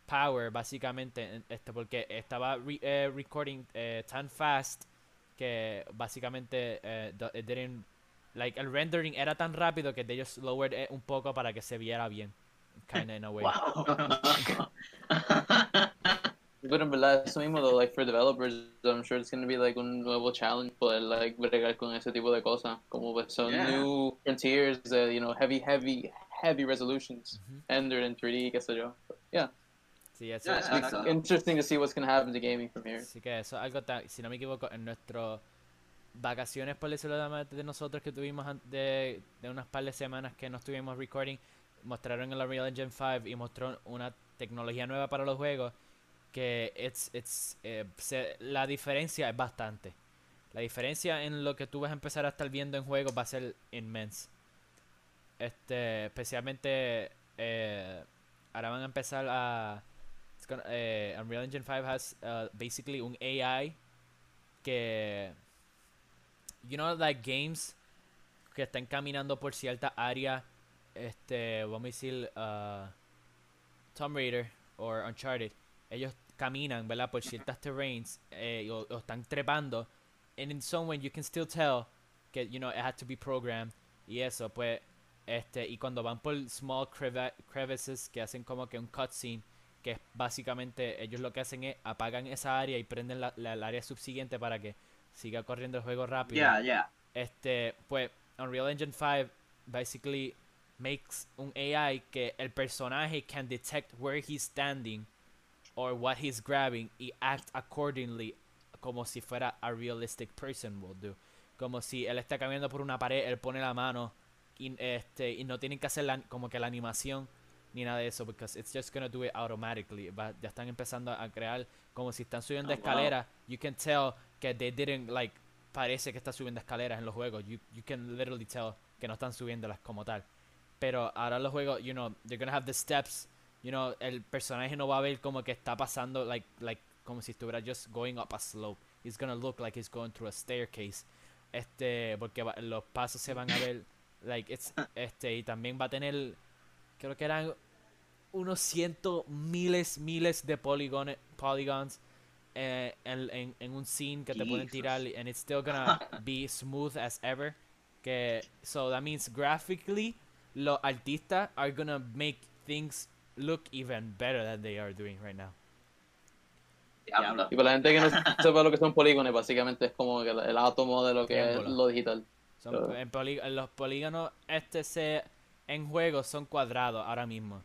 power, básicamente, en- este porque estaba re- eh, recording eh, tan fast que básicamente eh, it didn't like el rendering era tan rápido que ellos lowered it un poco para que se viera bien, kinda in a way. Wow. Pero en verdad, eso mismo, though, like, for developers, I'm sure it's going to be, like, un nuevo challenge poder, like, bregar con ese tipo de cosas. Como, pues, son Yeah. new frontiers, uh, you know, heavy, heavy, heavy resolutions. Ujú. Rendered in 3D, qué sé yo. Yeah, Sí, eso, Yeah, eso- yeah, it's exacto. interesting to see what's going to happen to gaming from here. Así que eso es algo tan, si no me equivoco, en nuestras vacaciones, por decirlo de, nosotros que tuvimos de, de unas par de semanas que no estuvimos recording, mostraron en la Real Engine 5 y mostró una tecnología nueva para los juegos que it's, it's, eh, se- la diferencia es bastante. La diferencia en lo que tú vas a empezar a estar viendo en juegos va a ser inmensa. Este, especialmente eh, ahora van a empezar a eh, Unreal Engine 5 has uh, basically un AI que you know like games que están caminando por cierta área este vamos a decir uh, Tomb Raider o Uncharted ellos caminan verdad por ciertas terrains eh, o, o están trepando and in some way you can still tell que you know it had to be programmed y eso pues este y cuando van por small crevices que hacen como que un cutscene que es básicamente ellos lo que hacen es apagan esa área y prenden la, la- área subsiguiente para que siga corriendo el juego rápido Yeah, yeah. este pues Unreal Engine 5 basically makes un AI que el personaje can detect where he's standing or what he's grabbing y act accordingly como si fuera a realistic person will do. Como si él está caminando por una pared él pone la mano y este y no tienen que hacer la- como que la animación ni nada de eso because it's just gonna do it automatically. Va- ya están empezando a crear como si están subiendo Oh, wow. escaleras. You can tell que they didn't like parece que está subiendo escaleras en los juegos. You, you can literally tell que no están subiéndolas como tal. Pero ahora los juegos you know they're gonna have the steps you know el personaje no va a ver como que está pasando like like como si estuviera just going up a slope. He's gonna look like he's going through a staircase. Este porque va- los pasos se van a ver like it's este y también va a tener creo que eran unos cientos miles miles de polígonos polygons eh, en, en, en un scene que te pueden tirar and it's still gonna be smooth as ever. Que so that means graphically los artistas are gonna make things look even better than they are doing right now Diablo. Y para la gente que no sepa lo que son polígonos, básicamente es como que el, el átomo de lo que es lo digital. Son So- en polí- en los polígonos este se en juegos son cuadrados ahora mismo.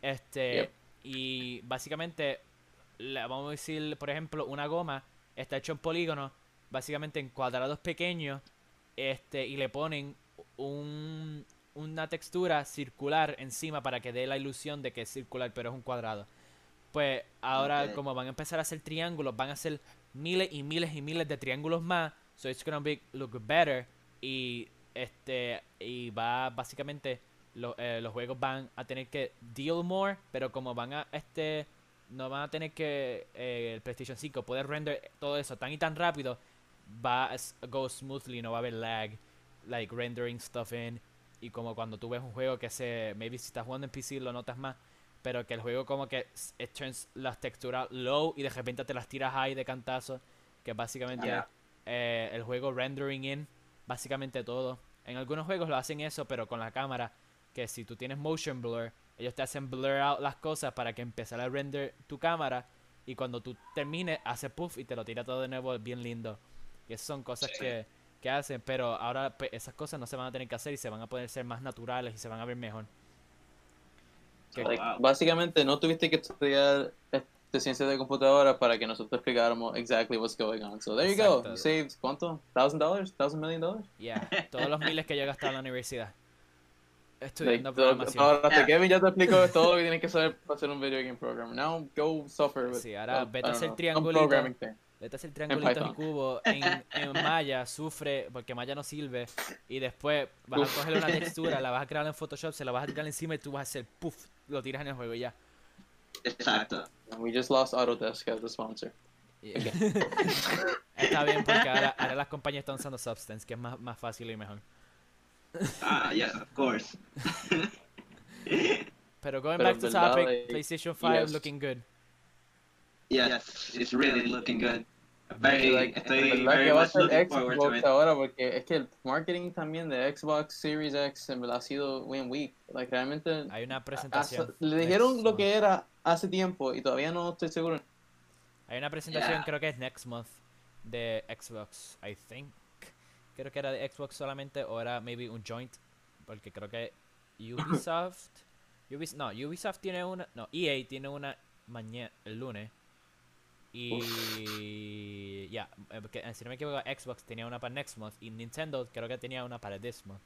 Este Yep. y básicamente la- vamos a decir, por ejemplo, una goma está hecho en polígonos, básicamente en cuadrados pequeños, este y le ponen un una textura circular encima para que dé la ilusión de que es circular, pero es un cuadrado. Pues ahora como van a empezar a hacer triángulos, van a hacer miles y miles y miles de triángulos más, so it's gonna be look better. Y este y va básicamente lo- eh, los juegos van a tener que deal more, pero como van a este no van a tener que eh, el PlayStation 5 puede render todo eso tan y tan rápido, va a go smoothly, no va a haber lag, like rendering stuff in y como cuando tú ves un juego que se maybe si estás jugando en PC lo notas más, pero que el juego como que it turns las texturas low y de repente te las tiras high de cantazo, que básicamente eh, el juego rendering in básicamente todo. En algunos juegos lo hacen eso, pero con la cámara, que si tú tienes motion blur, ellos te hacen blur out las cosas para que empezara a render tu cámara y cuando tú termines hace puff y te lo tira todo de nuevo bien lindo. Y esas son cosas Sí. que, que hacen, pero ahora pues, esas cosas no se van a tener que hacer y se van a poder ser más naturales y se van a ver mejor. Que- Like, wow. Básicamente no tuviste que estudiar este, ciencia de computadora para que nosotros explicáramos exactly what's going on. So there you go. You saved ¿cuánto? Thousand dollars? Thousand million dollars? Yeah, todos los miles que yo he gastado en la universidad. Like, Estudiando todo- programación. ahora Yeah. Kevin ya te explicó todo lo que tienes que saber para hacer un video game program. Now go suffer with Sí, ahora uh, vete a hacer triangulito. Hacer triangulitos y Python. cubos en, en Maya, sufre porque Maya no sirve y después vas Uf. a coger una textura, la vas a crear en Photoshop, se la vas a tirar encima y tú vas a hacer puff, lo tiras en el juego y ya. Exacto. And we just lost Autodesk as a sponsor. Y- Está bien porque ahora, ahora las compañías están usando Substance, que es más, más fácil y mejor. Ah, yes, of course. Pero going Pero back en to topic, like, PlayStation 5 yes. looking good. Yes, it's really looking good. Like, estoy en verdad que va a ser Xbox ahora porque es que el marketing también de Xbox Series X en verdad ha sido bien weak. Like, realmente Hay una presentación. le de dijeron lo que era hace tiempo y todavía no estoy seguro Hay una presentación, Yeah. creo que es next month, de Xbox, I think. Creo que era de Xbox solamente, o era maybe un joint, porque creo que Ubisoft. Ubis- no, Ubisoft tiene una. No, EA tiene una mañana, el lunes. Y. Ya, eh, porque, eh, si no me equivoco, Xbox tenía una para next month. Y Nintendo creo que tenía una para this month.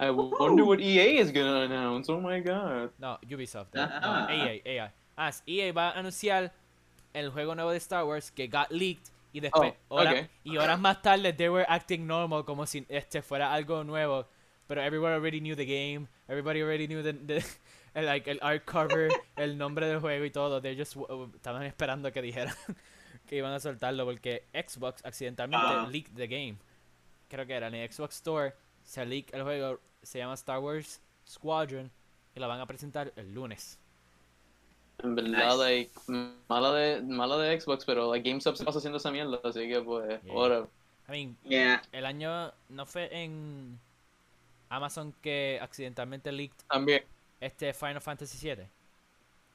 I wonder what EA is gonna announce. Oh my god. No, Ubisoft. eh, Ah. No, EA, EA. Ah, EA va a anunciar el juego nuevo de Star Wars que got leaked y después Oh, hora- okay. y horas más tarde they were acting normal como si este fuera algo nuevo, pero everyone already knew the game, everybody already knew the, the- el, like el art cover, el nombre del juego y todo. They just w- estaban esperando que dijeran que iban a soltarlo porque Xbox accidentalmente Ah. leaked the game. Creo que era en el Xbox Store se leak el juego se llama Star Wars Squadron y lo van a presentar el lunes. En verdad, Nice. like, mala de, mala de Xbox, pero like, GameStop se pasa haciendo esa mierda, así que pues, Yeah. whatever. I mean, Yeah. el año no fue en Amazon que accidentalmente leaked También, este Final Fantasy VII.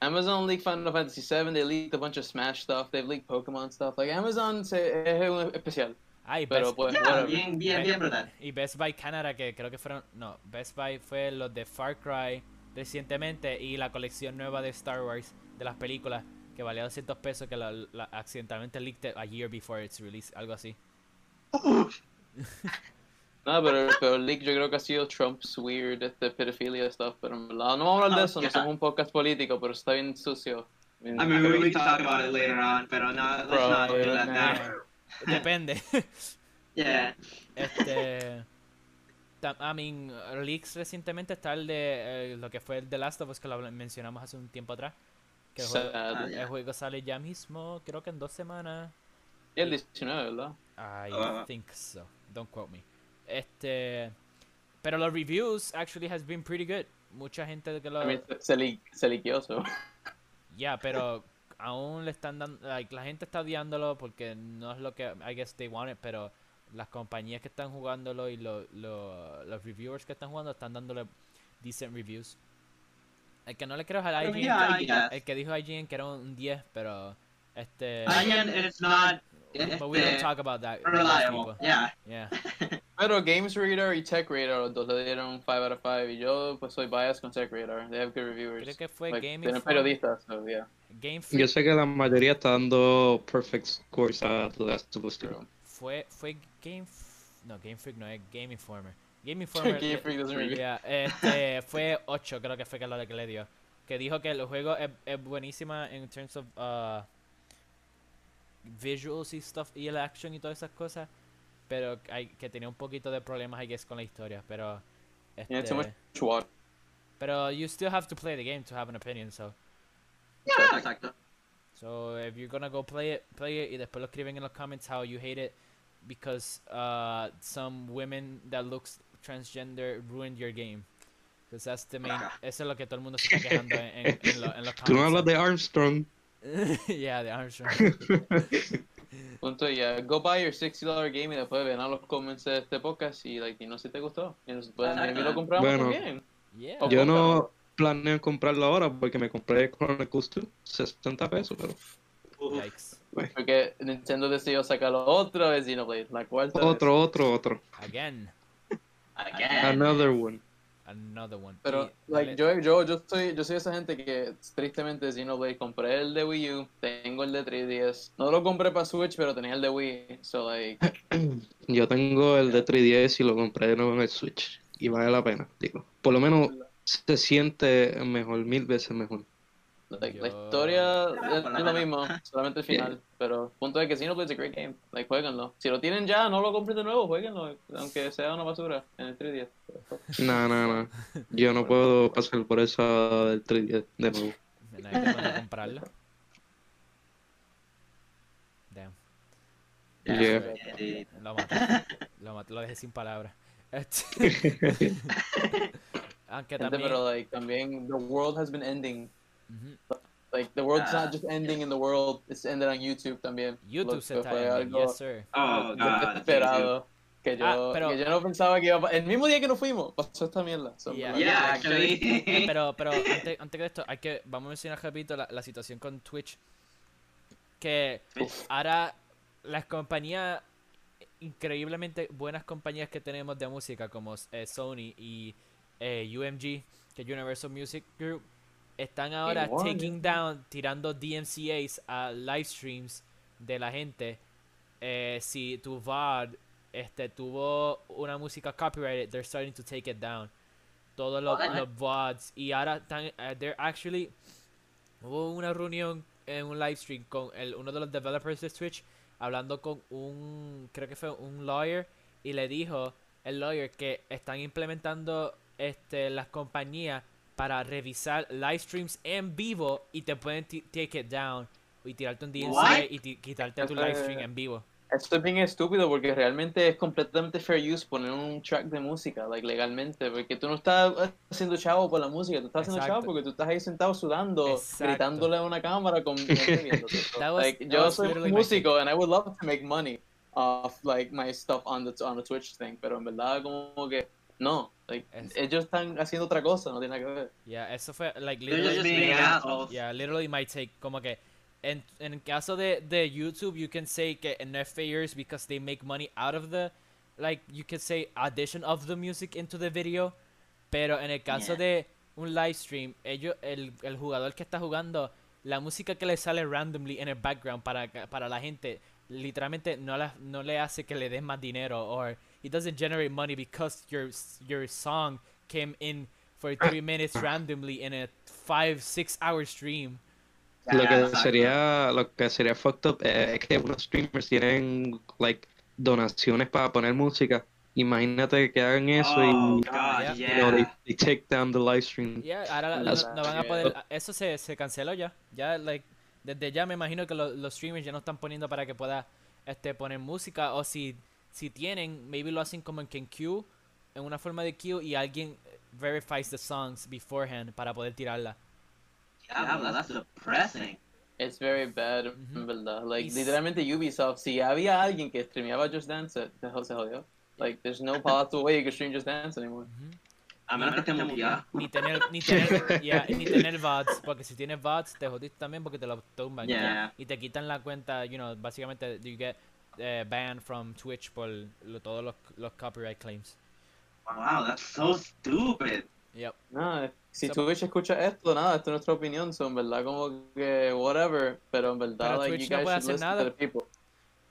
Amazon leaked Final Fantasy VII, they leaked a bunch of Smash stuff, they've leaked Pokemon stuff. Like, Amazon se, es un especial, Ah, y pero Best, pues, Yeah, whatever. bien, bien, bien brutal. y Best Buy Canada, que creo que fueron. No, Best Buy fue los de Far Cry recientemente y la colección nueva de Star Wars de las películas que valía 200 pesos que la, la accidentalmente leaked a year before its release, algo así. No, pero, pero el leak yo creo que ha sido Trump's weird, este, pedofilia stuff, pero en verdad, no vamos a hablar de Oh, eso, no somos un podcast político, pero está bien sucio. I mean, we can talk about it later on, pero no, let's Bro, not do that now. Depende. Yeah. Este. I mean, leaks recientemente está el de eh, lo que fue el The Last of Us que lo mencionamos hace un tiempo atrás. Que el, juego, Sad. Ah, el juego sale ya mismo, creo que en dos semanas. El 19, ¿verdad? I Ah. think so. Don't quote me. Este. Pero los reviews actually has been pretty good. Mucha gente que lo. I mean, se, se, leak- se liqueó, so. Ya, pero aún le están dando. Like, la gente está odiándolo porque no es lo que I guess they wanted, pero las compañías que están jugándolo y lo, lo- los reviewers que están jugando están dándole decent reviews. El que no le creo es al IGN. yeah. El que dijo IGN que era un 10, pero. Este. Again, it's not But we don't este, talk about that. reliable. Yeah. Yeah. Pero Games Radar y Tech Radar, los dos le dieron 5 out of 5, y yo pues soy biased con Tech Radar, they have good reviewers. Creo que fue Like, Game tienen periodistas, so yeah. Game Freak Yo sé que la mayoría está dando perfect scores a The Last of Us 2. True. fue fue Game no Game Freak no es Game Informer. Game Informer Game Freak doesn't review. yeah, este fue 8 creo que fue que lo que le dio. Que dijo que el juego es, es buenísima en terms of uh, visuals y stuff y el action y todas esas cosas, pero hay que tenía un poquito de problemas I guess con la historia, pero Yeah, too much este, water. pero you still have to play the game to have an opinion, so Yeah, exacto. So if you're gonna go play it, play it y después lo escriben en los comments how you hate it because uh, some women that looks transgender ruined your game. Because that's the main. Eso es lo que todo el mundo se está quejando en, en, en lo- en los Tú no hablas comments. de Armstrong. yeah, the Armstrong. Punto, yeah, go buy your $60 game y después ven a los comments de este podcast y like, y no sé si te gustó. Y nos pueden y lo compramos Bueno. también. Yeah. Yo no planeo comprarlo ahora porque me compré Chronicles 2, 60 pesos, pero Yikes. Porque Nintendo decidió sacarlo otra vez y no. La cuarta vez. otro, otro, otro. Again. Again. Another one. Another one. Pero, Y like, yo, yo, yo, soy, yo soy esa gente que, tristemente, Xenoblade, compré el de Wii U, tengo el de 3DS. No lo compré para Switch, pero tenía el de Wii. So, like, Yo tengo el de 3DS y lo compré de nuevo en el Switch. Y vale la pena, digo. Por lo menos se siente mejor, mil veces mejor. Like, la historia es, lo mismo, solamente el final. Pero, el punto es que Xenoblade es a great game. Like, jueguenlo. Si lo tienen ya, no lo compren de nuevo, jueguenlo. Aunque sea una basura en el 3DS. No, no, no. Yo no puedo pasar por esa del 3DS de nuevo. No hay que comprarlo. Damn. Yeah. Lo maté. Lo maté, lo dejé sin palabras. Este- Aunque Gente, también. pero, like, también, the world has been ending. Ujú. Like, the world's Ah. not just ending in the world, it's ended on YouTube también. YouTube Lo se yendo, algo yes sir. Oh, God. desesperado. Que yo, Ah, pero- que yo no pensaba que iba a El mismo día que nos fuimos, pasó esta mierda. So, Yeah. Yeah, actually. Pero, pero antes, antes de esto, hay que, vamos a mencionar rapidito la, la situación con Twitch. que Uf. ahora las compañías, increíblemente buenas compañías que tenemos de música como eh, Sony y eh, UMG, que es Universal Music Group, están ahora taking down, tirando DMCAs a live streams de la gente. Eh, si tu VOD este, tuvo una música copyrighted, they're starting to take it down. Todos los, VODs. Y ahora están, eh, they're actually, hubo una reunión en un live stream con el, uno de los developers de Twitch hablando con un, creo que fue un lawyer, y le dijo el lawyer que están implementando este, las compañías para revisar live streams en vivo y te pueden take it down y tirarte un DNC What? y quitarte tu live stream en vivo. Esto es bien estúpido porque realmente es completamente fair use poner un track de música, like, legalmente, porque tú no estás haciendo chavo por la música, tú estás haciendo Exacto. chavo porque tú estás ahí sentado sudando, Exacto. gritándole a una cámara con was- like, yo soy músico and I would love to make money off like my stuff on the on the Twitch thing, pero en verdad como que no, like, Es- ellos están haciendo otra cosa, no tiene nada que ver. Yeah, eso fue like literally just being assholes. Yeah, literally my take. Como que en, en el caso de, de YouTube, you can say que enough failures because they make money out of the, like, you could say addition of the music into the video. Pero en el caso Yeah. de un live stream, ellos, el, el jugador que está jugando, la música que le sale randomly en el background para, para la gente, literalmente no, la, no le hace que le des más dinero. Or it doesn't generate money because your, s- your song came in for three minutes randomly in a five, six hour stream. Lo que sería, lo que sería fucked up es que unos streamers tienen like donaciones para poner música. Imagínate que hagan eso Oh, y God, Yeah. you know, they, they take down the live stream. Yeah, ahora That's- no, no van a poder. Eso se, se canceló ya. Ya, like, desde ya me imagino que lo- los streamers ya no están poniendo para que pueda este, poner música. O si, si tienen, maybe lo hacen como en que en queue, en una forma de queue, y alguien verifies the songs beforehand para poder tirarla. Diablo, that's depressing. It's very bad, Ujú. en verdad. Like, Y literalmente Ubisoft, si había alguien que streameaba Just Dance, se, se jodió. Like, there's no possible way you can stream Just Dance anymore. Ujú. A menos que esté muteado. Ni tener, ni tener, yeah, ni tener VODs, porque si tienes VODs te jodiste también porque te lo tumban Yeah. y te quitan la cuenta, you know, básicamente you get eh, banned from Twitch por lo- todos los, los copyright claims. Wow, that's so stupid. Yep. No, si So- Twitch escucha esto, nada, esto es nuestra opinión, so en verdad como que whatever, pero en verdad, Pero like, Twitch you no guys puede should hacer listen nada. to the people.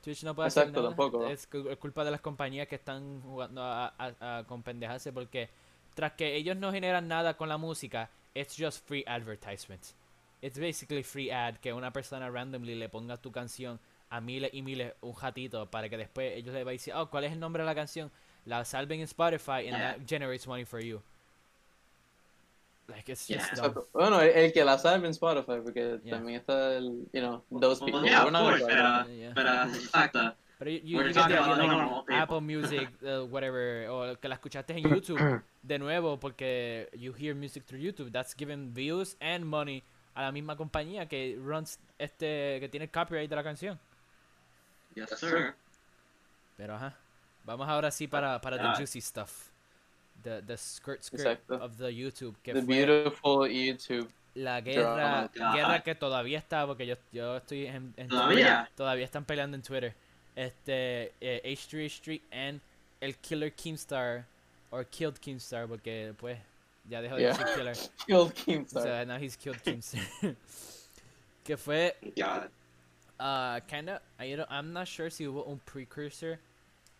Twitch no puede hacer Exacto, nada. tampoco. Es cu- es culpa de las compañías que están jugando a, a- a- con pendejarse porque tras que ellos no generan nada con la música, it's just free advertisement. It's basically free ad que una persona randomly le ponga tu canción a miles y miles un ratito para que después ellos le vayan a decir, oh, ¿cuál es el nombre de la canción? La salven en Spotify and Yeah. that generates money for you. Like it's just. Bueno, el, el que la sabe en Spotify, porque Yeah. también está el, you know, those people. yeah, We're of course, pero, Yeah. pero exacto. Pero you, you, get the talking idea, about like. Apple Music, uh, whatever, o que la escuchaste en YouTube de nuevo porque you hear music through YouTube. That's giving views and money a la misma compañía que runs este que tiene el copyright de la canción. Yes, sir. Pero ajá. Vamos ahora sí para, para Ah. the juicy stuff. The, the skirt skirt Exacto. of the YouTube. Que The fue beautiful YouTube. la guerra, drama. guerra que todavía está, porque yo, yo estoy en, en Todavía. todavía están peleando en Twitter. Este, eh, H3H3 and el Killer Keemstar, or Killed Keemstar, porque pues ya dejó de Yeah. decir Killer. Killed Keemstar. So now he's Killed Keemstar. que fue, God. Uh, kinda, I don't, I'm not sure si hubo un precursor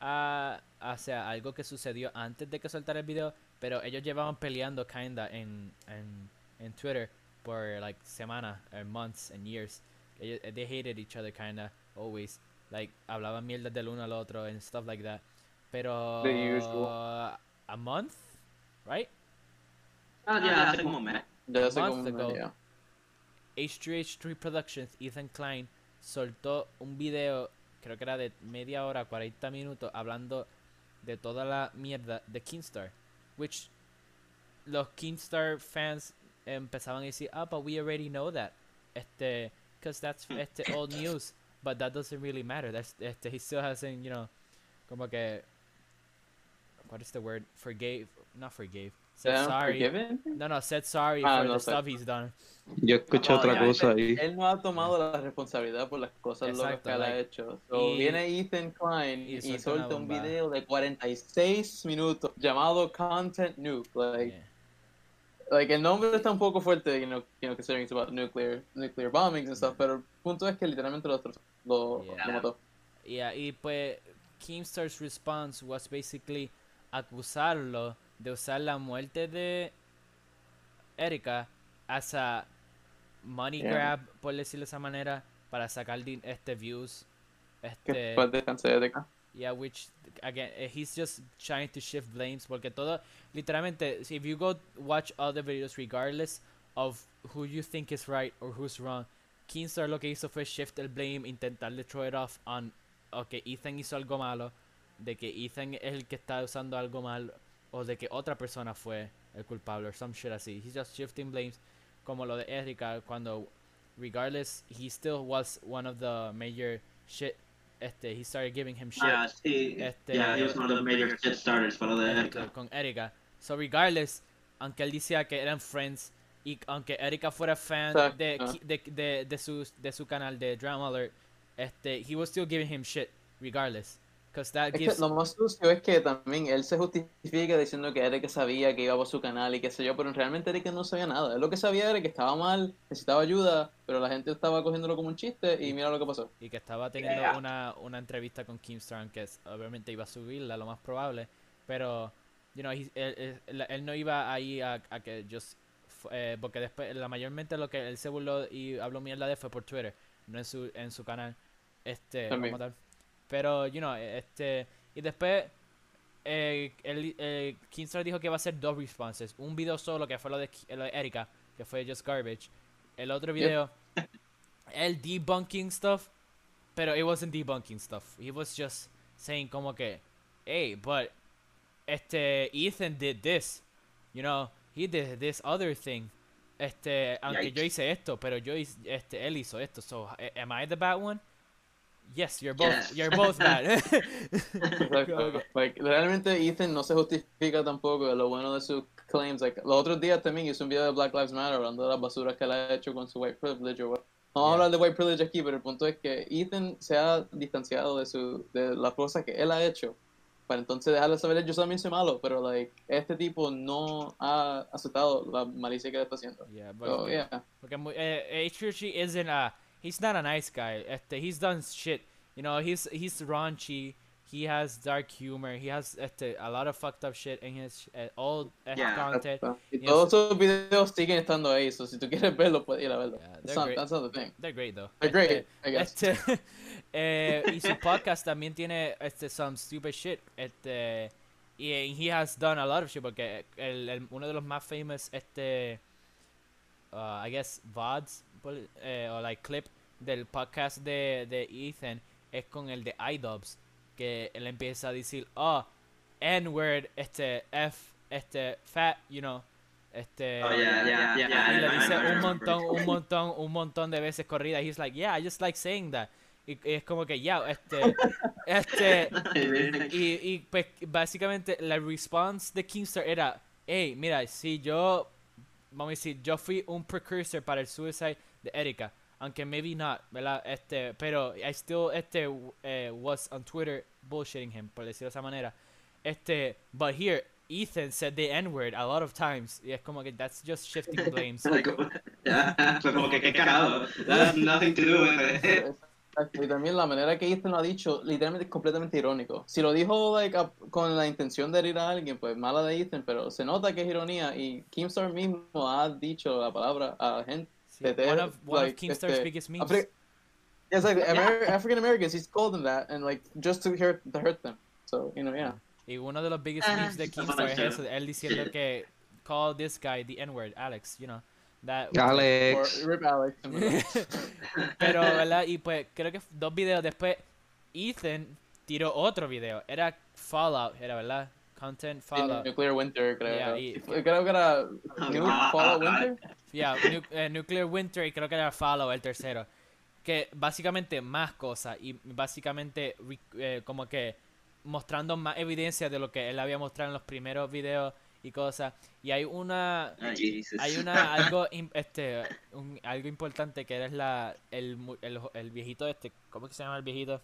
a, o sea, algo que sucedió antes de que soltara el video, pero ellos llevaban peleando kinda en, en, en Twitter por like semanas, or months and years. Ellos, they hated each other kinda, always. Like, hablaban mierda del uno al otro and stuff like that. Pero, The usual. a month, right? Ah, ya, hace como un mes. Ya hace month como un ago. mes, yeah. H3H3 Productions, Ethan Klein, soltó un video, creo que era de media hora, 40 minutos, hablando de toda la mierda de Kingstar. Which los Kingstar fans empezaban a decir, ah, but we already know that. Este, because that's este, old news. But that doesn't really matter. That's, este, he still hasn't, you know, como que, what is the word? Forgave, not forgave. Said Damn, sorry. forgiven? No, no, said sorry Ah, for no the sé. stuff he's done. Yo escuché Oh, otra ya, cosa ahí. Él no ha tomado la responsabilidad por las cosas locas Exacto, que él ha like, hecho. So, y- viene Ethan Klein y y, suelta un video de 46 minutos llamado Content Nuke. Like, Yeah. like el nombre está un poco fuerte, you know, you know considering it's about nuclear, nuclear bombings and stuff, pero el punto es que literalmente lo, lo, Yeah. lo mató. Yeah, y pues Keemstar's response was basically acusarlo de usar la muerte de Erika as a money Yeah. grab, por decirlo de esa manera, para sacar este views. Este, acá. yeah, which again, eh, he's just trying to shift blames porque todo, literalmente, if you go watch other videos regardless of who you think is right or who's wrong, Keemstar lo que hizo fue shift el blame, intentar de throw it off on, ok, Ethan hizo algo malo, de que Ethan es el que está usando algo mal, o de que otra persona fue el culpable, or some shit así. He's just shifting blames, como lo de Erika, cuando, regardless, he still was one of the major shit, este, he started giving him shit. Yeah, sí. Este- yeah, he was one of the major shit starters para lo de Erika. con Erika. So regardless, aunque él decía que eran friends y aunque Erika fuera fan de, Ki- de, de, de su, de su canal de Drama Alert, este, he was still giving him shit regardless. Es que lo más sucio es que también él se justifica diciendo que Erika sabía que iba por su canal y qué sé yo, pero realmente Erika no sabía nada. Él lo que sabía era que estaba mal, necesitaba ayuda, pero la gente estaba cogiéndolo como un chiste y mira lo que pasó. y que estaba teniendo Yeah. una, una entrevista con Keemstar, que es- obviamente iba a subirla, lo más probable, pero, you know, he- él, él- él no iba ahí a, a que fu- eh, porque después, la mayormente lo que él se burló y habló mierda de fue por Twitter, no en su, en su canal, este, También. como tal. Pero, you know, este, y después, eh, él, eh, Keemstar dijo que va a hacer dos responses, un video solo que fue lo de, lo de Erika, que fue Just Garbage, el otro Yep. video, él debunking stuff, pero it wasn't debunking stuff. He was just saying como que, hey, but este Ethan did this, you know, he did this other thing. Este, aunque yo hice esto, pero yo hice, este, él hizo esto. So, a- am I the bad one? Yes, you're both, Yes. you're both bad. Exacto. Like, realmente Ethan no se justifica tampoco de lo bueno de sus claims. Like, los otros días también hizo un video de Black Lives Matter hablando de las basuras que él ha hecho con su white privilege. No vamos a hablar de white privilege aquí, pero el punto es que Ethan se ha distanciado de su de las cosas que él ha hecho para entonces dejarle saber yo también soy malo, pero like este tipo no ha aceptado la malicia que le está haciendo. yeah, but So, yeah. Porque eh, H. isn't a he's not a nice guy. Este, he's done shit. You know, he's he's raunchy. He has dark humor. He has este, a lot of fucked up shit in his uh, old uh, Yeah, content. Y Y todos sus videos siguen estando ahí, so si tú quieres verlo, puedes ir a verlo. Yeah, That's they're not, that's not the thing. They're great though. They're great, Este, I guess. este, eh, y su podcast también tiene este some stupid shit. Este y he has done a lot of shit porque el, el- uno de los más famous este uh, I guess VODs por- eh, o like clip del podcast de, de Ethan es con el de iDubbbz que él empieza a decir oh N-word este F este fat you know este Oh, yeah, yeah, yeah. y le dice un montón, un montón, un montón de veces corrida. He's like, yeah, I just like saying that. Y, y es como que, ya, este, este, y, y pues básicamente la response de Kingstar era, hey, mira, si yo, vamos a decir, yo fui un precursor para el suicide de Erika, aunque maybe not, ¿verdad? Este, pero I still, este, eh, was on Twitter bullshitting him, por decirlo de esa manera. Este, but here, Ethan said the N-word a lot of times. Y es como que that's just shifting blames. Yeah, fue como que qué carajo. That has nothing to do with it. Y también la manera que Ethan lo ha dicho, literalmente es completamente irónico. Si lo dijo like, a- con la intención de herir a alguien, pues mala de Ethan, pero se nota que es ironía. Y Keemstar mismo ha dicho la palabra a gente. Sí, de- de- one of, one like, of Keemstar's este, biggest memes. Afri- Yeah, it's like Amer- African Americans, he's called them that, and like just to hurt, to hurt them. So, you know, yeah. Y uno de los biggest Ah, memes de está Keemstar es bueno, eso, él diciendo que call this guy the N-word, Alex, you know. That, Or Alex. Rip Alex. en verdad. Pero, ¿verdad? Y pues creo que dos videos después, Ethan tiró otro video. Era Fallout, era, ¿verdad? Content Fallout. Nuclear Winter, creo. Yeah, y- creo que era New Ah, Fallout ah, Winter. Yeah, Nu- eh, Nuclear Winter y creo que era Fallout el tercero. Que básicamente más cosas y básicamente eh, como que mostrando más evidencia de lo que él había mostrado en los primeros videos y cosas. Y hay una Jesus. hay una algo im- este un- algo importante que es la el, el, el viejito este, ¿cómo es que se llama el viejito?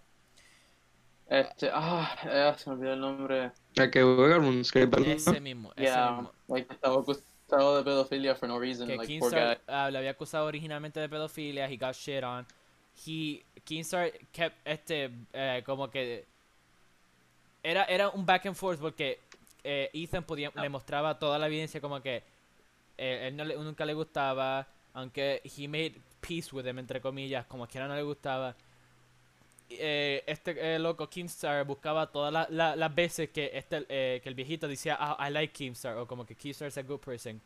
Este, ah, eh, se me olvidó el nombre. El que juega RuneScape. Ese mismo, ese Yeah, mismo. like, estaba acusado de pedofilia for no reason, que like. Keemstar ah, le había acusado originalmente de pedofilia, he got shit on. He, Keemstar kept este, eh, como que era, era un back and forth porque eh, Ethan podía, le mostraba toda la evidencia como que eh, él no le- nunca le gustaba, aunque he made peace with him, entre comillas, como quiera no le gustaba. Eh, este eh, loco Keemstar buscaba todas la- la- las veces que este eh, que el viejito decía ah, I like Keemstar o como que Keemstar is a good person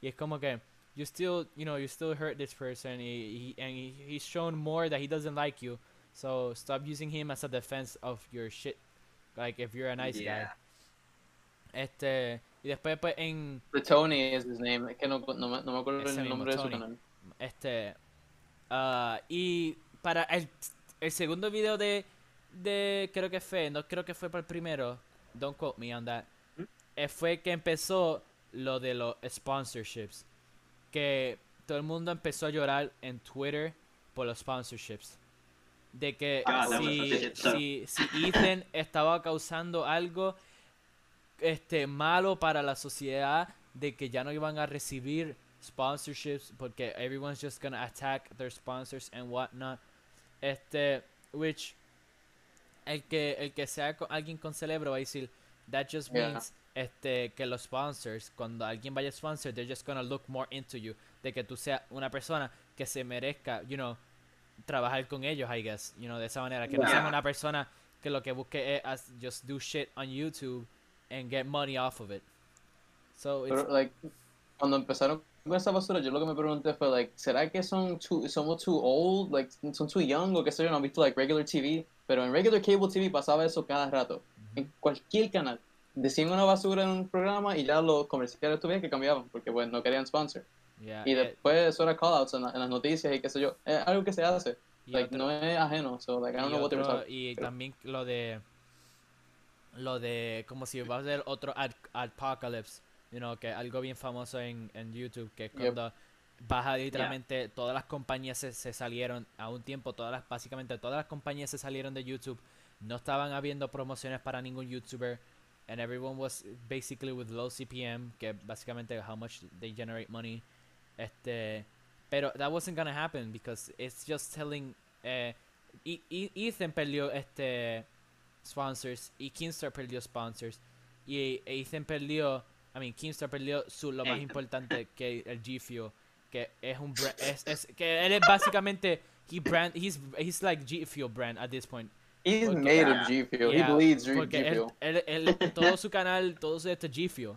y es como que you still you know you still hurt this person y, y- and he, he's shown more that he doesn't like you so stop using him as a defense of your shit like if you're a nice Yeah. guy este y después pues en Tony is his name, es que no, no, me- no me acuerdo el mismo, nombre de su canal. Este. ah, y para el, el segundo video de. de creo que fue, no creo que fue para el primero. Don't quote me on that. eh, fue que empezó lo de los sponsorships. Que todo el mundo empezó a llorar en Twitter por los sponsorships. De que Ah, si, si, si Ethan estaba causando algo este malo para la sociedad de que ya no iban a recibir sponsorships porque everyone's just gonna attack their sponsors and whatnot este which el que el que sea alguien con cerebro va a decir that just Yeah. means este que los sponsors cuando alguien vaya a sponsor they're just gonna look more into you de que tú seas una persona que se merezca you know trabajar con ellos I guess you know de esa manera que no seas una persona que lo que busque es just do shit on YouTube and get money off of it so it's like, cuando empezaron con esa basura, yo lo que me pregunté fue, like, ¿será que son too, somos too old? Like, son too young o qué sé yo? No han visto, like, regular TV. Pero en regular cable TV pasaba eso cada rato. En cualquier canal. Decían una basura en un programa y ya los comerciales tuvieron que cambiaban porque, pues, no querían sponsor. yeah, Y eh, después eso era callouts en, la- en las noticias y qué sé yo. Es algo que se hace. like, otro- no es ajeno. So, like, I don't y, know what otro- talking. y pero- también lo de lo de como si va a ser otro ad- apocalypse you know que algo bien famoso en, en YouTube que es Yep. cuando baja literalmente todas las compañías se, se salieron a un tiempo todas las básicamente todas las compañías se salieron de YouTube no estaban habiendo promociones para ningún YouTuber and everyone was basically with low CPM que básicamente how much they generate money este pero that wasn't gonna happen because it's just telling eh, E- E- Ethan perdió este sponsors y Keemstar perdió sponsors y Ethan perdió I mean Keemstar perdió su lo más importante que el G Fuel que es un bra- es, es- que él es básicamente he brand he's he's like G Fuel brand at this point He's porque- made of G Fuel. Yeah, he bleeds G porque él, Fuel. él- él- todo su canal todo su este G Fuel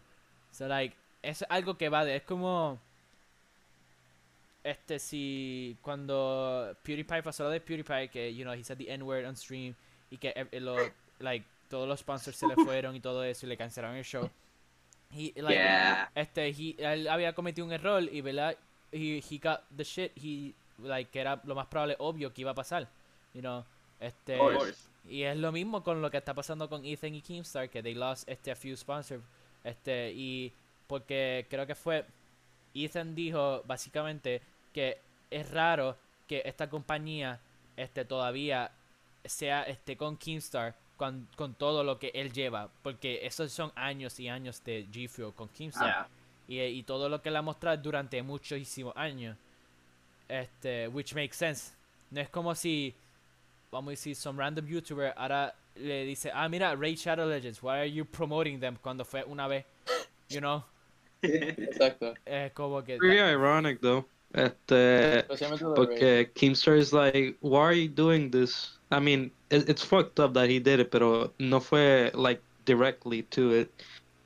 so like es algo que va de es como este si cuando PewDiePie pasó lo de PewDiePie que you know he said the N word on stream y que eh, lo like todos los sponsors se le fueron y todo eso y le cancelaron el show he like Yeah. este he, él había cometido un error y verdad he, he got the shit he like que era lo más probable obvio que iba a pasar you know este y es lo mismo con lo que está pasando con Ethan y Keemstar, que they lost este a few sponsors. Este, y porque creo que fue Ethan dijo básicamente que es raro que esta compañía este todavía sea este con Keemstar con, con todo lo que él lleva, porque esos son años y años de G Fuel con Keemstar Yeah. y, y todo lo que él ha mostrado durante muchísimos años. Este, which makes sense. No es como si, vamos a decir, some random YouTuber ahora le dice, ah, mira, Raid Shadow Legends, why are you promoting them cuando fue una vez? You know, Exacto. es como que... Pretty ironic though. Este, Ray. porque Keemstar is like, why are you doing this? I mean, it, it's fucked up that he did it, pero no fue like directly to it.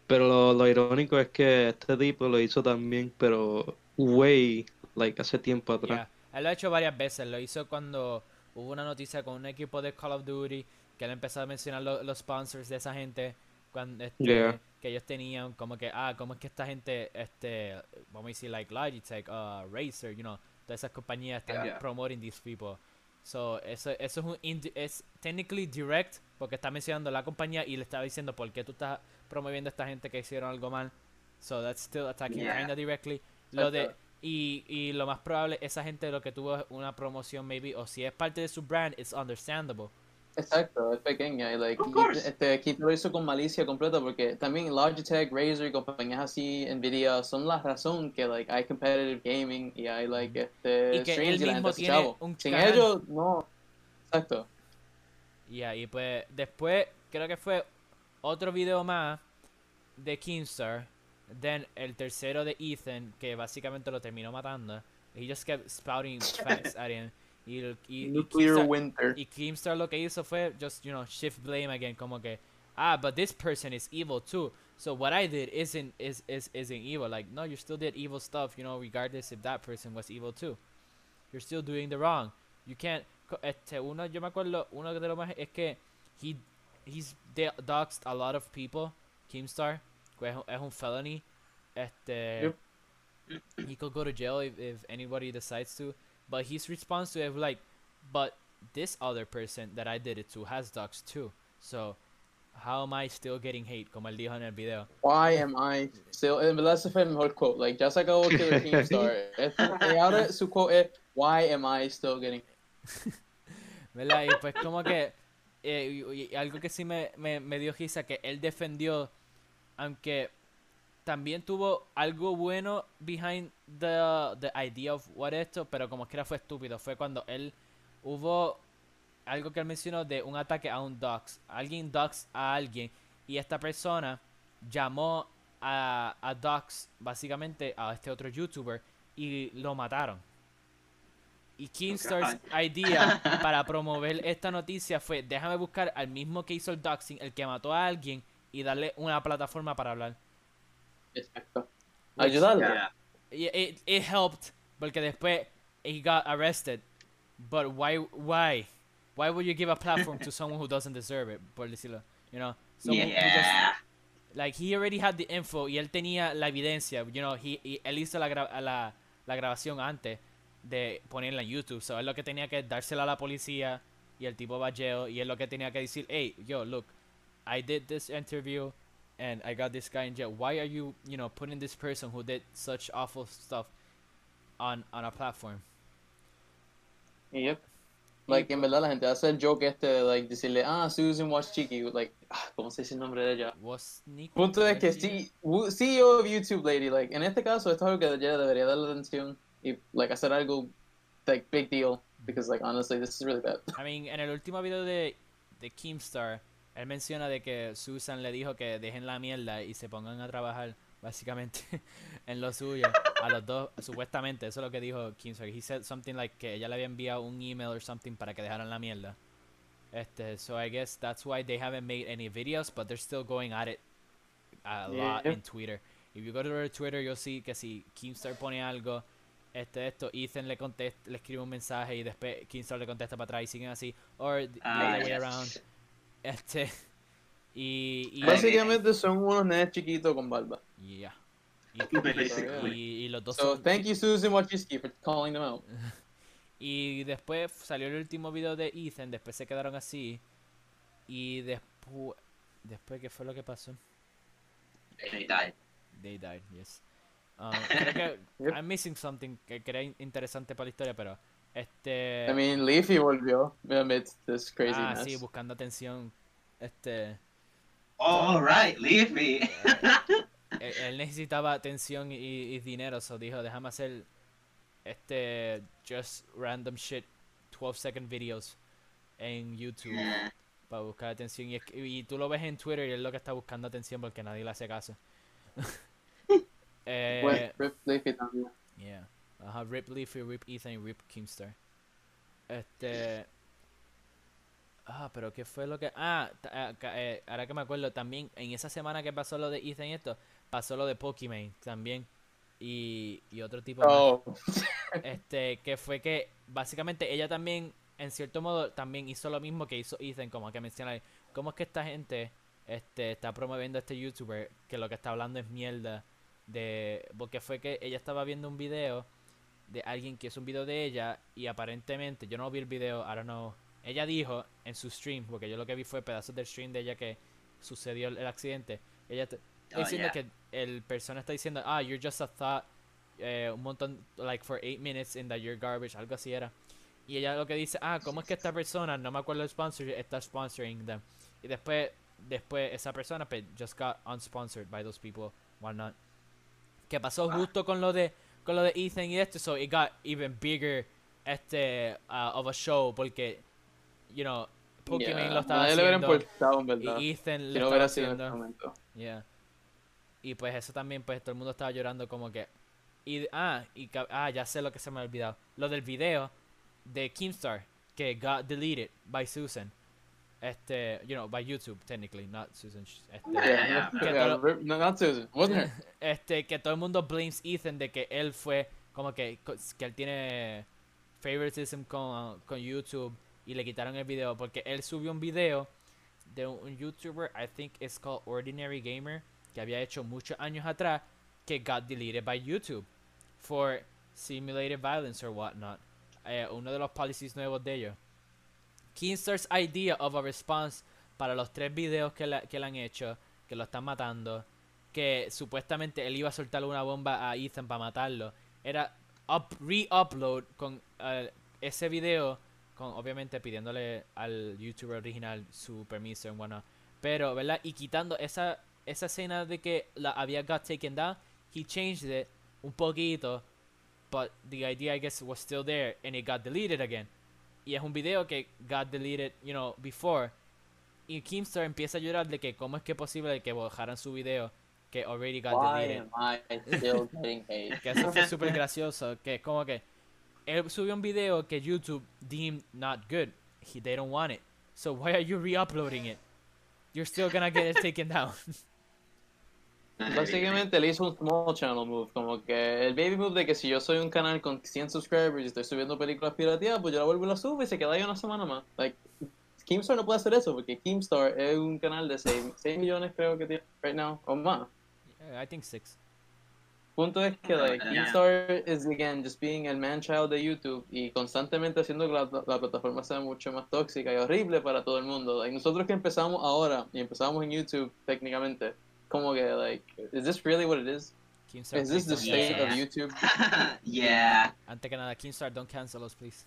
Pero lo, lo irónico es que este tipo lo hizo también, pero way, like hace tiempo atrás. Yeah. Él lo ha hecho varias veces. Lo hizo cuando hubo una noticia con un equipo de Call of Duty que él empezó a mencionar lo- los sponsors de esa gente. Cuando, este, Yeah. Que ellos tenían como que, ah, ¿cómo es que esta gente, este, vamos a decir, like Logitech, uh, Razer, you know, todas esas compañías están Yeah. promoting these people. So, eso, eso es un, indi- es technically direct porque está mencionando la compañía y le estaba diciendo por qué tú estás promoviendo a esta gente que hicieron algo mal. So that's still attacking Yeah. kinda directly. Lo de y, y lo más probable, esa gente lo que tuvo es una promoción, maybe, o si es parte de su brand, it's understandable. Exacto, es pequeña y like, y- este, aquí lo hizo con malicia completa porque también Logitech, Razer y compañías así, Nvidia, son la razón que like hay competitive gaming y hay like este Y que streams él y la mismo gente hace tiene Sin ellos, no. Exacto. Y ahí pues, después, creo que fue otro video más de Keemstar. Then el tercero de Ethan, que básicamente lo terminó matando. He just kept spouting facts at him. Y, y, y Nuclear Keemstar- Winter. Y Keemstar lo que hizo fue just, you know, shift blame again, como que, ah, but this person is evil too. So what I did isn't is, is isn't evil. Like, no, you still did evil stuff, you know, regardless if that person was evil too. You're still doing the wrong. You can't. Este, uno, yo me acuerdo, uno de los más es que he he's de- doxed a lot of people. Keemstar, que es, es un felony. Este, Yep. he could go to jail if, if anybody decides to. But his response to it was like, but this other person that I did it to has doxed too. So how am I still getting hate? Como él dijo en el video. Why am I still? En verdad ese fue el mejor quote. Like, ya se acabó Killer Keemstar. Este, y ahora su quote es, Why am I still getting ¿Verdad? Y pues como que eh, y- y algo que sí me, me, me dio risa que él defendió, aunque también tuvo algo bueno behind the, the idea of what esto, pero como que era fue estúpido. Fue cuando él hubo algo que él mencionó de un ataque a un dox. Alguien dox a alguien y esta persona llamó a, a dox básicamente a este otro youtuber y lo mataron. Y Keemstar's idea para promover esta noticia fue déjame buscar al mismo que hizo el doxing, el que mató a alguien y darle una plataforma para hablar. Exacto. Which- Ayudarle. Yeah. It, it helped porque después he got arrested. But why why why would you give a platform to someone who doesn't deserve it? Por decirlo, you know. Someone who just- Yeah. like he already had the info y él tenía la evidencia, you know, he, y él hizo la, gra- la, la grabación antes de ponerla en YouTube, so él lo que tenía que dársela a la policía y el tipo va a jail y él lo que tenía que decir, hey, yo, look, I did this interview and I got this guy in jail. Why are you, you know, putting this person who did such awful stuff on on a platform? Yep. Like, en verdad la gente hace el joke este like, decirle, ah, Susan Watch Chiqui. Like, ah, ¿cómo se dice el nombre de ella? Was Nick Punto es que sí, CEO of YouTube Lady, like, en este caso esto es algo que ella debería darle atención y, like, hacer algo, like, big deal. Because, like, honestly, this is really bad. I mean, en el último video de, de Keemstar, él menciona de que Susan le dijo que dejen la mierda y se pongan a trabajar, básicamente, en lo suyo. A los dos, supuestamente, eso es lo que dijo Keemstar. He said something like que ella le había enviado un email or something para que dejaran la mierda. Este, so I guess that's why they haven't made any videos, but they're still going at it a lot Yeah. in Twitter. If you go to their Twitter, you'll see que si Keemstar pone algo, este, esto, Ethan le contesta, le escribe un mensaje y después Keemstar le contesta para atrás y siguen así. Or the Ah, other way yes. around. Este, y, y, Básicamente son unos nenes chiquitos con barba. yeah. Y, y- y los dos So, son- thank you, Susan Wojcicki, for calling them out. Y después salió el último video de Ethan, después se quedaron así. Y después, después ¿qué fue lo que pasó? They died. They died, yes. Um, creo que. I'm missing something que, que era interesante para la historia, pero este I mean, Leafy volvió amidst this ah, craziness. sí, buscando atención. Este All right, leave me. él, él necesitaba atención y, y dinero, so dijo, déjame hacer este just random shit 12 second videos en YouTube para buscar atención y, es que- y tú lo ves en Twitter y es lo que está buscando atención porque nadie le hace caso. eh, Rip Leafy también. Yeah. Ajá, Rip Leafy, Rip Ethan y Rip Keemstar. Este. Ah, pero ¿qué fue lo que.? Ah, ah, eh, ahora que me acuerdo, también en esa semana que pasó lo de Ethan y esto, pasó lo de Pokimane también. Y, y otro tipo. Oh, Este, que fue que básicamente ella también, en cierto modo, también hizo lo mismo que hizo Ethan, como que mencionar, ¿cómo es que esta gente este, está promoviendo a este youtuber que lo que está hablando es mierda? De, porque fue que ella estaba viendo un video de alguien que hizo un video de ella y aparentemente, yo no vi el video, I don't know, ella dijo en su stream, porque yo lo que vi fue pedazos del stream de ella que sucedió el, el accidente, ella, Oh, diciendo yeah. que el persona está diciendo, ah, you're just a thought, eh, un montón, like for eight minutes in that you're garbage, algo así era. Y ella lo que dice, ah, ¿cómo es que esta persona, no me acuerdo el sponsor, está sponsoring them? Y después, después esa persona pues, just got unsponsored by those people, whatnot. Que pasó Ah. justo con lo de, con lo de Ethan y esto, so it got even bigger, este, uh, of a show, porque, you know, Pokémon Yeah, lo estaba nadie le haciendo, importado, en verdad. y Ethan Si lo no estaba en haciendo. este momento. Yeah. Y pues eso también, pues todo el mundo estaba llorando como que... Y, ah, y, ah, ya sé lo que se me ha olvidado. Lo del video de Keemstar que got deleted by Susan. Este, you know, by YouTube, technically, not Susan. Este, Yeah, yeah, Yeah, todo- no, not Susan. Wasn't her. este, que todo el mundo blames Ethan de que él fue como que, que él tiene favoritism con, con YouTube y le quitaron el video porque él subió un video de un youtuber, I think it's called Ordinary Gamer, que había hecho muchos años atrás que got deleted by YouTube for simulated violence or whatnot. Eh, uno de los policies nuevos de ellos. Keemstar's idea of a response para los tres videos que, que le han hecho, que lo están matando, que supuestamente él iba a soltar una bomba a Ethan para matarlo, era up, re-upload con eh, ese video, con obviamente pidiéndole al youtuber original su permiso en bueno, pero verdad y quitando esa esa escena de que la había got taken down, he changed it un poquito, but the idea I guess was still there and it got deleted again. Y es un video que got deleted, you know, before. Y Keemstar empieza a llorar de que cómo es que es posible que bajaran su video que already got Why deleted. am I still getting paid? Que eso fue súper gracioso. Que como que él subió un video que YouTube deemed not good. He, they don't want it. So why are you re-uploading it? You're still gonna get it taken down. Básicamente le hizo un small channel move, como que el baby move de que si yo soy un canal con 100 subscribers y estoy subiendo películas pirateadas, pues yo la vuelvo y la subo y se queda ahí una semana más. Like, Keemstar no puede hacer eso porque Keemstar es un canal de 6, 6 millones creo que tiene right now, o más. Yeah, I think six. Punto es que like, Yeah. Keemstar is again just being el man child de YouTube y constantemente haciendo que la, la plataforma sea mucho más tóxica y horrible para todo el mundo. Like, nosotros que empezamos ahora y empezamos en YouTube técnicamente, como que like, is this really what it is? Keemstar, Is this the state cancel of. YouTube? yeah. Antes que nada, Keemstar, don't cancel us, please.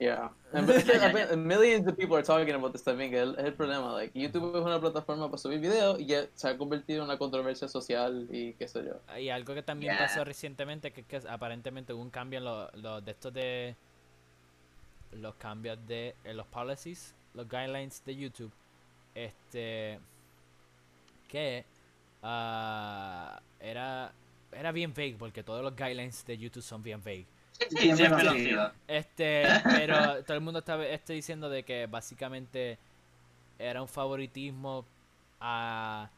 Yeah. And, but, I mean, millions of people are talking about this también, que es el, es el problema. Like, YouTube es una plataforma para subir videos y ya se ha convertido en una controversia social y qué sé yo. Y algo que también Yeah. pasó recientemente, que, que aparentemente hubo un cambio en los lo, de estos de los cambios de en los policies, los guidelines de YouTube. Este que ah, era era bien vague porque todos los guidelines de YouTube son bien vague. Sí, sido. Este, pero todo el mundo está este, diciendo de que básicamente era un favoritismo a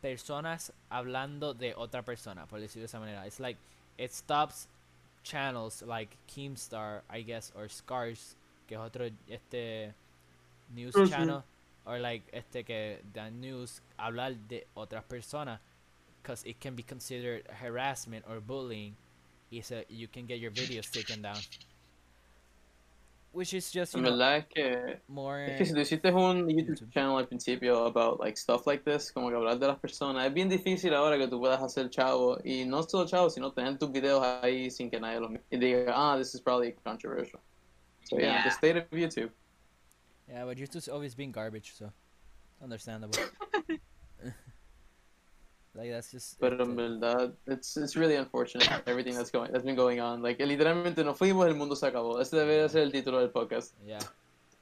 personas hablando de otra persona, por decirlo de esa manera. It's like it stops channels like Keemstar, I guess, or Scars, que es otro este news channel, or like este que dan news hablar de otras personas, because it can be considered harassment or bullying. Y so you can get your videos taken down. Which is just, you En know, verdad que, more... es que si tú hiciste un YouTube YouTube. channel al principio about like stuff like this, como que hablar de las personas, es bien difícil ahora que tú puedas hacer chavo y no solo chavo, sino tener tus videos ahí sin que nadie los mire y diga, ah, this is probably controversial. So yeah, Yeah. the state of YouTube. Yeah, but YouTube's always been garbage, so understandable. like that's just. Pero en verdad, it's, it's really unfortunate everything that's going that's been going on. Like literalmente nos fuimos, el mundo se acabó. Ese debería ser el título del podcast. yeah.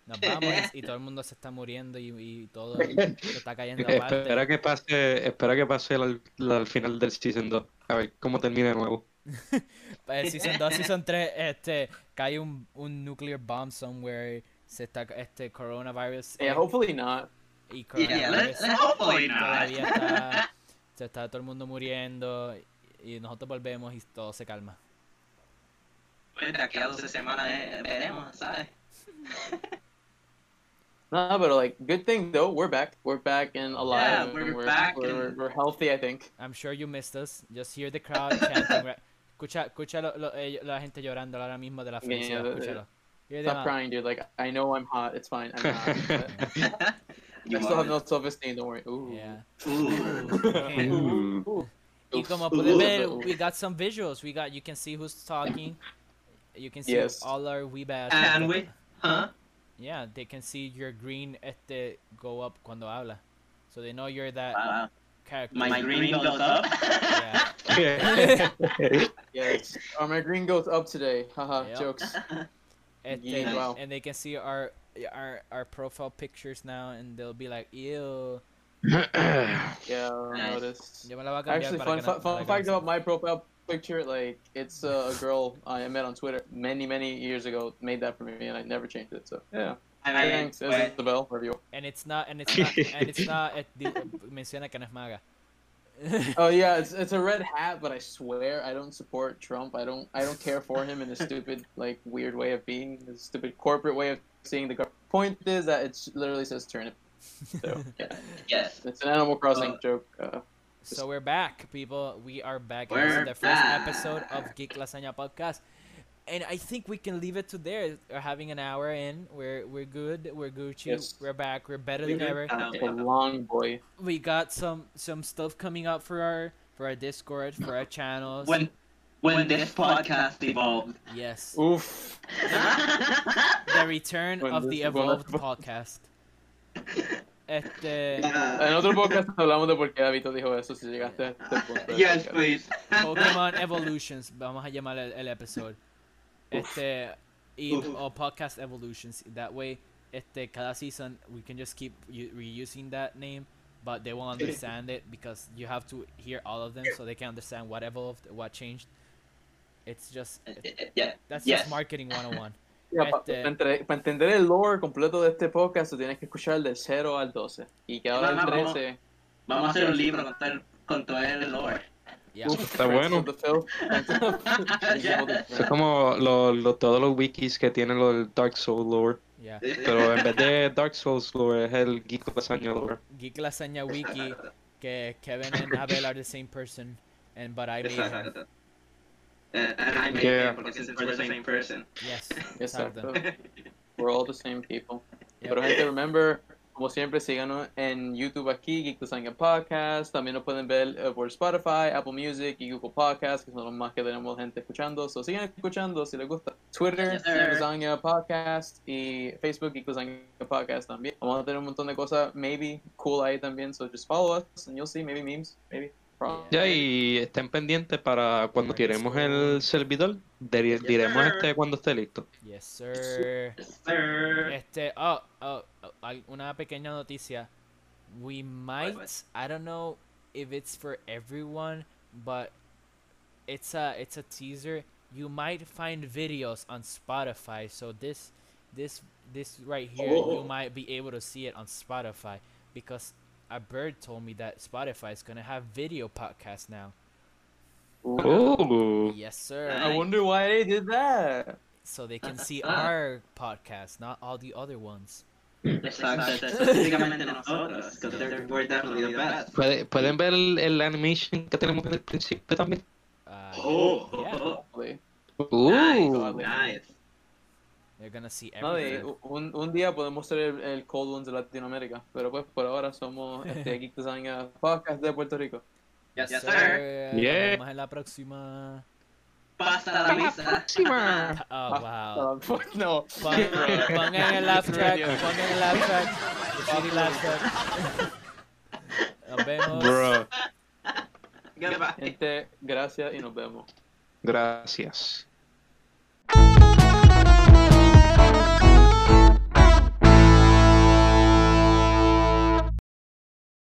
Nos vamos y, todo el mundo se está muriendo y, y todo se está cayendo aparte. Espera que pase, espera que pase al, al final del season 2. A ver cómo termina de nuevo. Eh, season 2, Season 3, este, cae un, un nuclear bomb somewhere, se está, este, coronavirus, Yeah, eh, hopefully not. y Yeah, coronavirus let's hopefully not. todavía está, se está todo el mundo muriendo, y nosotros volvemos y todo se calma. Pues de aquí a 12 semanas eh, veremos, ¿sabes? No, but like good thing though, we're back. We're back and alive. Yeah, and we're we're, back We're, and- we're healthy, I think. I'm sure you missed us, just hear the crowd chanting, escucha, escucha lo- lo- eh, la gente llorando ahora mismo de la Yeah, felicidad, yeah, escúchalo. Hear them Stop crying, dude. Like I know I'm hot. It's fine. I'm hot. but- You I still have are. no self-esteem. Don't worry. Ooh. Yeah. Ooh. Ooh. Y Oof. como Oof. pueden ver, Oof. we got some visuals. We got, you can see who's talking. You can see Yes. all our weebas. And we, huh? Yeah, they can see your green este go up cuando habla. So they know you're that Wow. character. My green goes up. Yeah. Yes. Oh, my green goes up today. Haha. Yep. Jokes. Este, Yeah. Wow. And they can see our our our profile pictures now, and they'll be like, ew. Yeah, I noticed. Yo me la voy a cambiar Actually, fun, que fun, fun fact about my profile picture, like, it's uh, a girl I met on Twitter many, many years ago, made that for me, and I never changed it, so, yeah. I mean, Thanks, wait, Isabel, wherever you are. And it's not, and it's not, and it's not. et- di- menciona que no es maga. Oh yeah, it's it's a red hat, but I swear I don't support Trump. I don't I don't care for him in his stupid like weird way of being, his stupid corporate way of seeing the government. Point is that it literally says turnip. So yes. it's an Animal Crossing Uh, joke. Uh, So we're back, people. We are back. We're this is the first back. episode of Geek Lasagna Podcast. And I think we can leave it to there. We're having an hour in. We're we're good. We're Gucci. Yes. We're back. We're better We than ever. it's a long boy. We got some some stuff coming up for our for our Discord, for our channels. When when this podcast evolved. yes. Oof. The return When of the evolved evolved. podcast. Este En otro podcast hablamos de por qué David dijo eso si llegaste a este punto. del yes, podcast. please. Pokemon Evolutions, vamos a llamar el, el episodio. Este y, Uf. o podcast Evolutions. That way, este cada season we can just keep reusing that name, but they won't understand it because you have to hear all of them so they can understand what evolved, what changed. It's just eh, it- eh, eh, Yeah. that's Yes. just marketing 101. Ya, pa- Este- pa entre- para entender el lore completo de este podcast, tienes que escuchar del 0 al 12. Y que ahora el Vamos, vamos. Vamos a hacer un libro con todo el, con todo el lore. Yeah. Uf, Está bueno. Es como lo, lo- todos los wikis que tienen lo del Dark Soul lore. Yeah. Pero en vez de Dark Souls lore es el Geek Lasagna lore. Geek Lasagna Wiki que Kevin and Abel are the same person and but I made him. Uh, and I made Yeah. him because we're the same person. Yes. Exacto. Exacto. We're all the same people. Yep. Pero gente, remember, como siempre, síganos en YouTube aquí, Geek Lasagna Podcast. También nos pueden ver eh, por Spotify, Apple Music y Google Podcast, que son los más que tenemos gente escuchando. So sigan escuchando si les gusta. Twitter, Geek. Lasagna Podcast y Facebook, Geek Lasagna Podcast también. Vamos a tener un montón de cosas, maybe, cool ahí también. So just follow us and you'll see, maybe memes, maybe. Ya, y estén pendientes para cuando tiremos el servidor. Dir- diremos sir. este cuando esté listo. Yes, sir. Yes, sir. Este, oh, oh, oh, una pequeña noticia. We might? I don't know if it's for everyone, but it's a it's a teaser. You might find videos on Spotify. So this this this right here, you Oh. might be able to see it on Spotify because a bird told me that Spotify is gonna have video podcasts now. Oh, Yes, sir. I wonder why they did that. So they can see our podcast, not all the other ones. Exacto. Específicamente nosotros, because they're- we're definitely the best. ¿Puede- ¿pueden ver el, el animation que tenemos en el principio también? Uh, Oh, yeah, oh, Probably. Uh, Nice, nice. They're gonna see No, y everything. un, un día podemos ser el, el Cold Ones de Latinoamérica, pero pues por ahora somos este Geek Design Podcast de Puerto Rico. Yes, Yes, sir. sir. Nos Yeah. vemos en la próxima. Pasa la pizza. Oh, wow. Fuck no. Pon- Pongan el laugh track. Pongan el laugh track. El laugh track. Nos vemos. bro, Goodbye. Gente, gracias y nos vemos. gracias.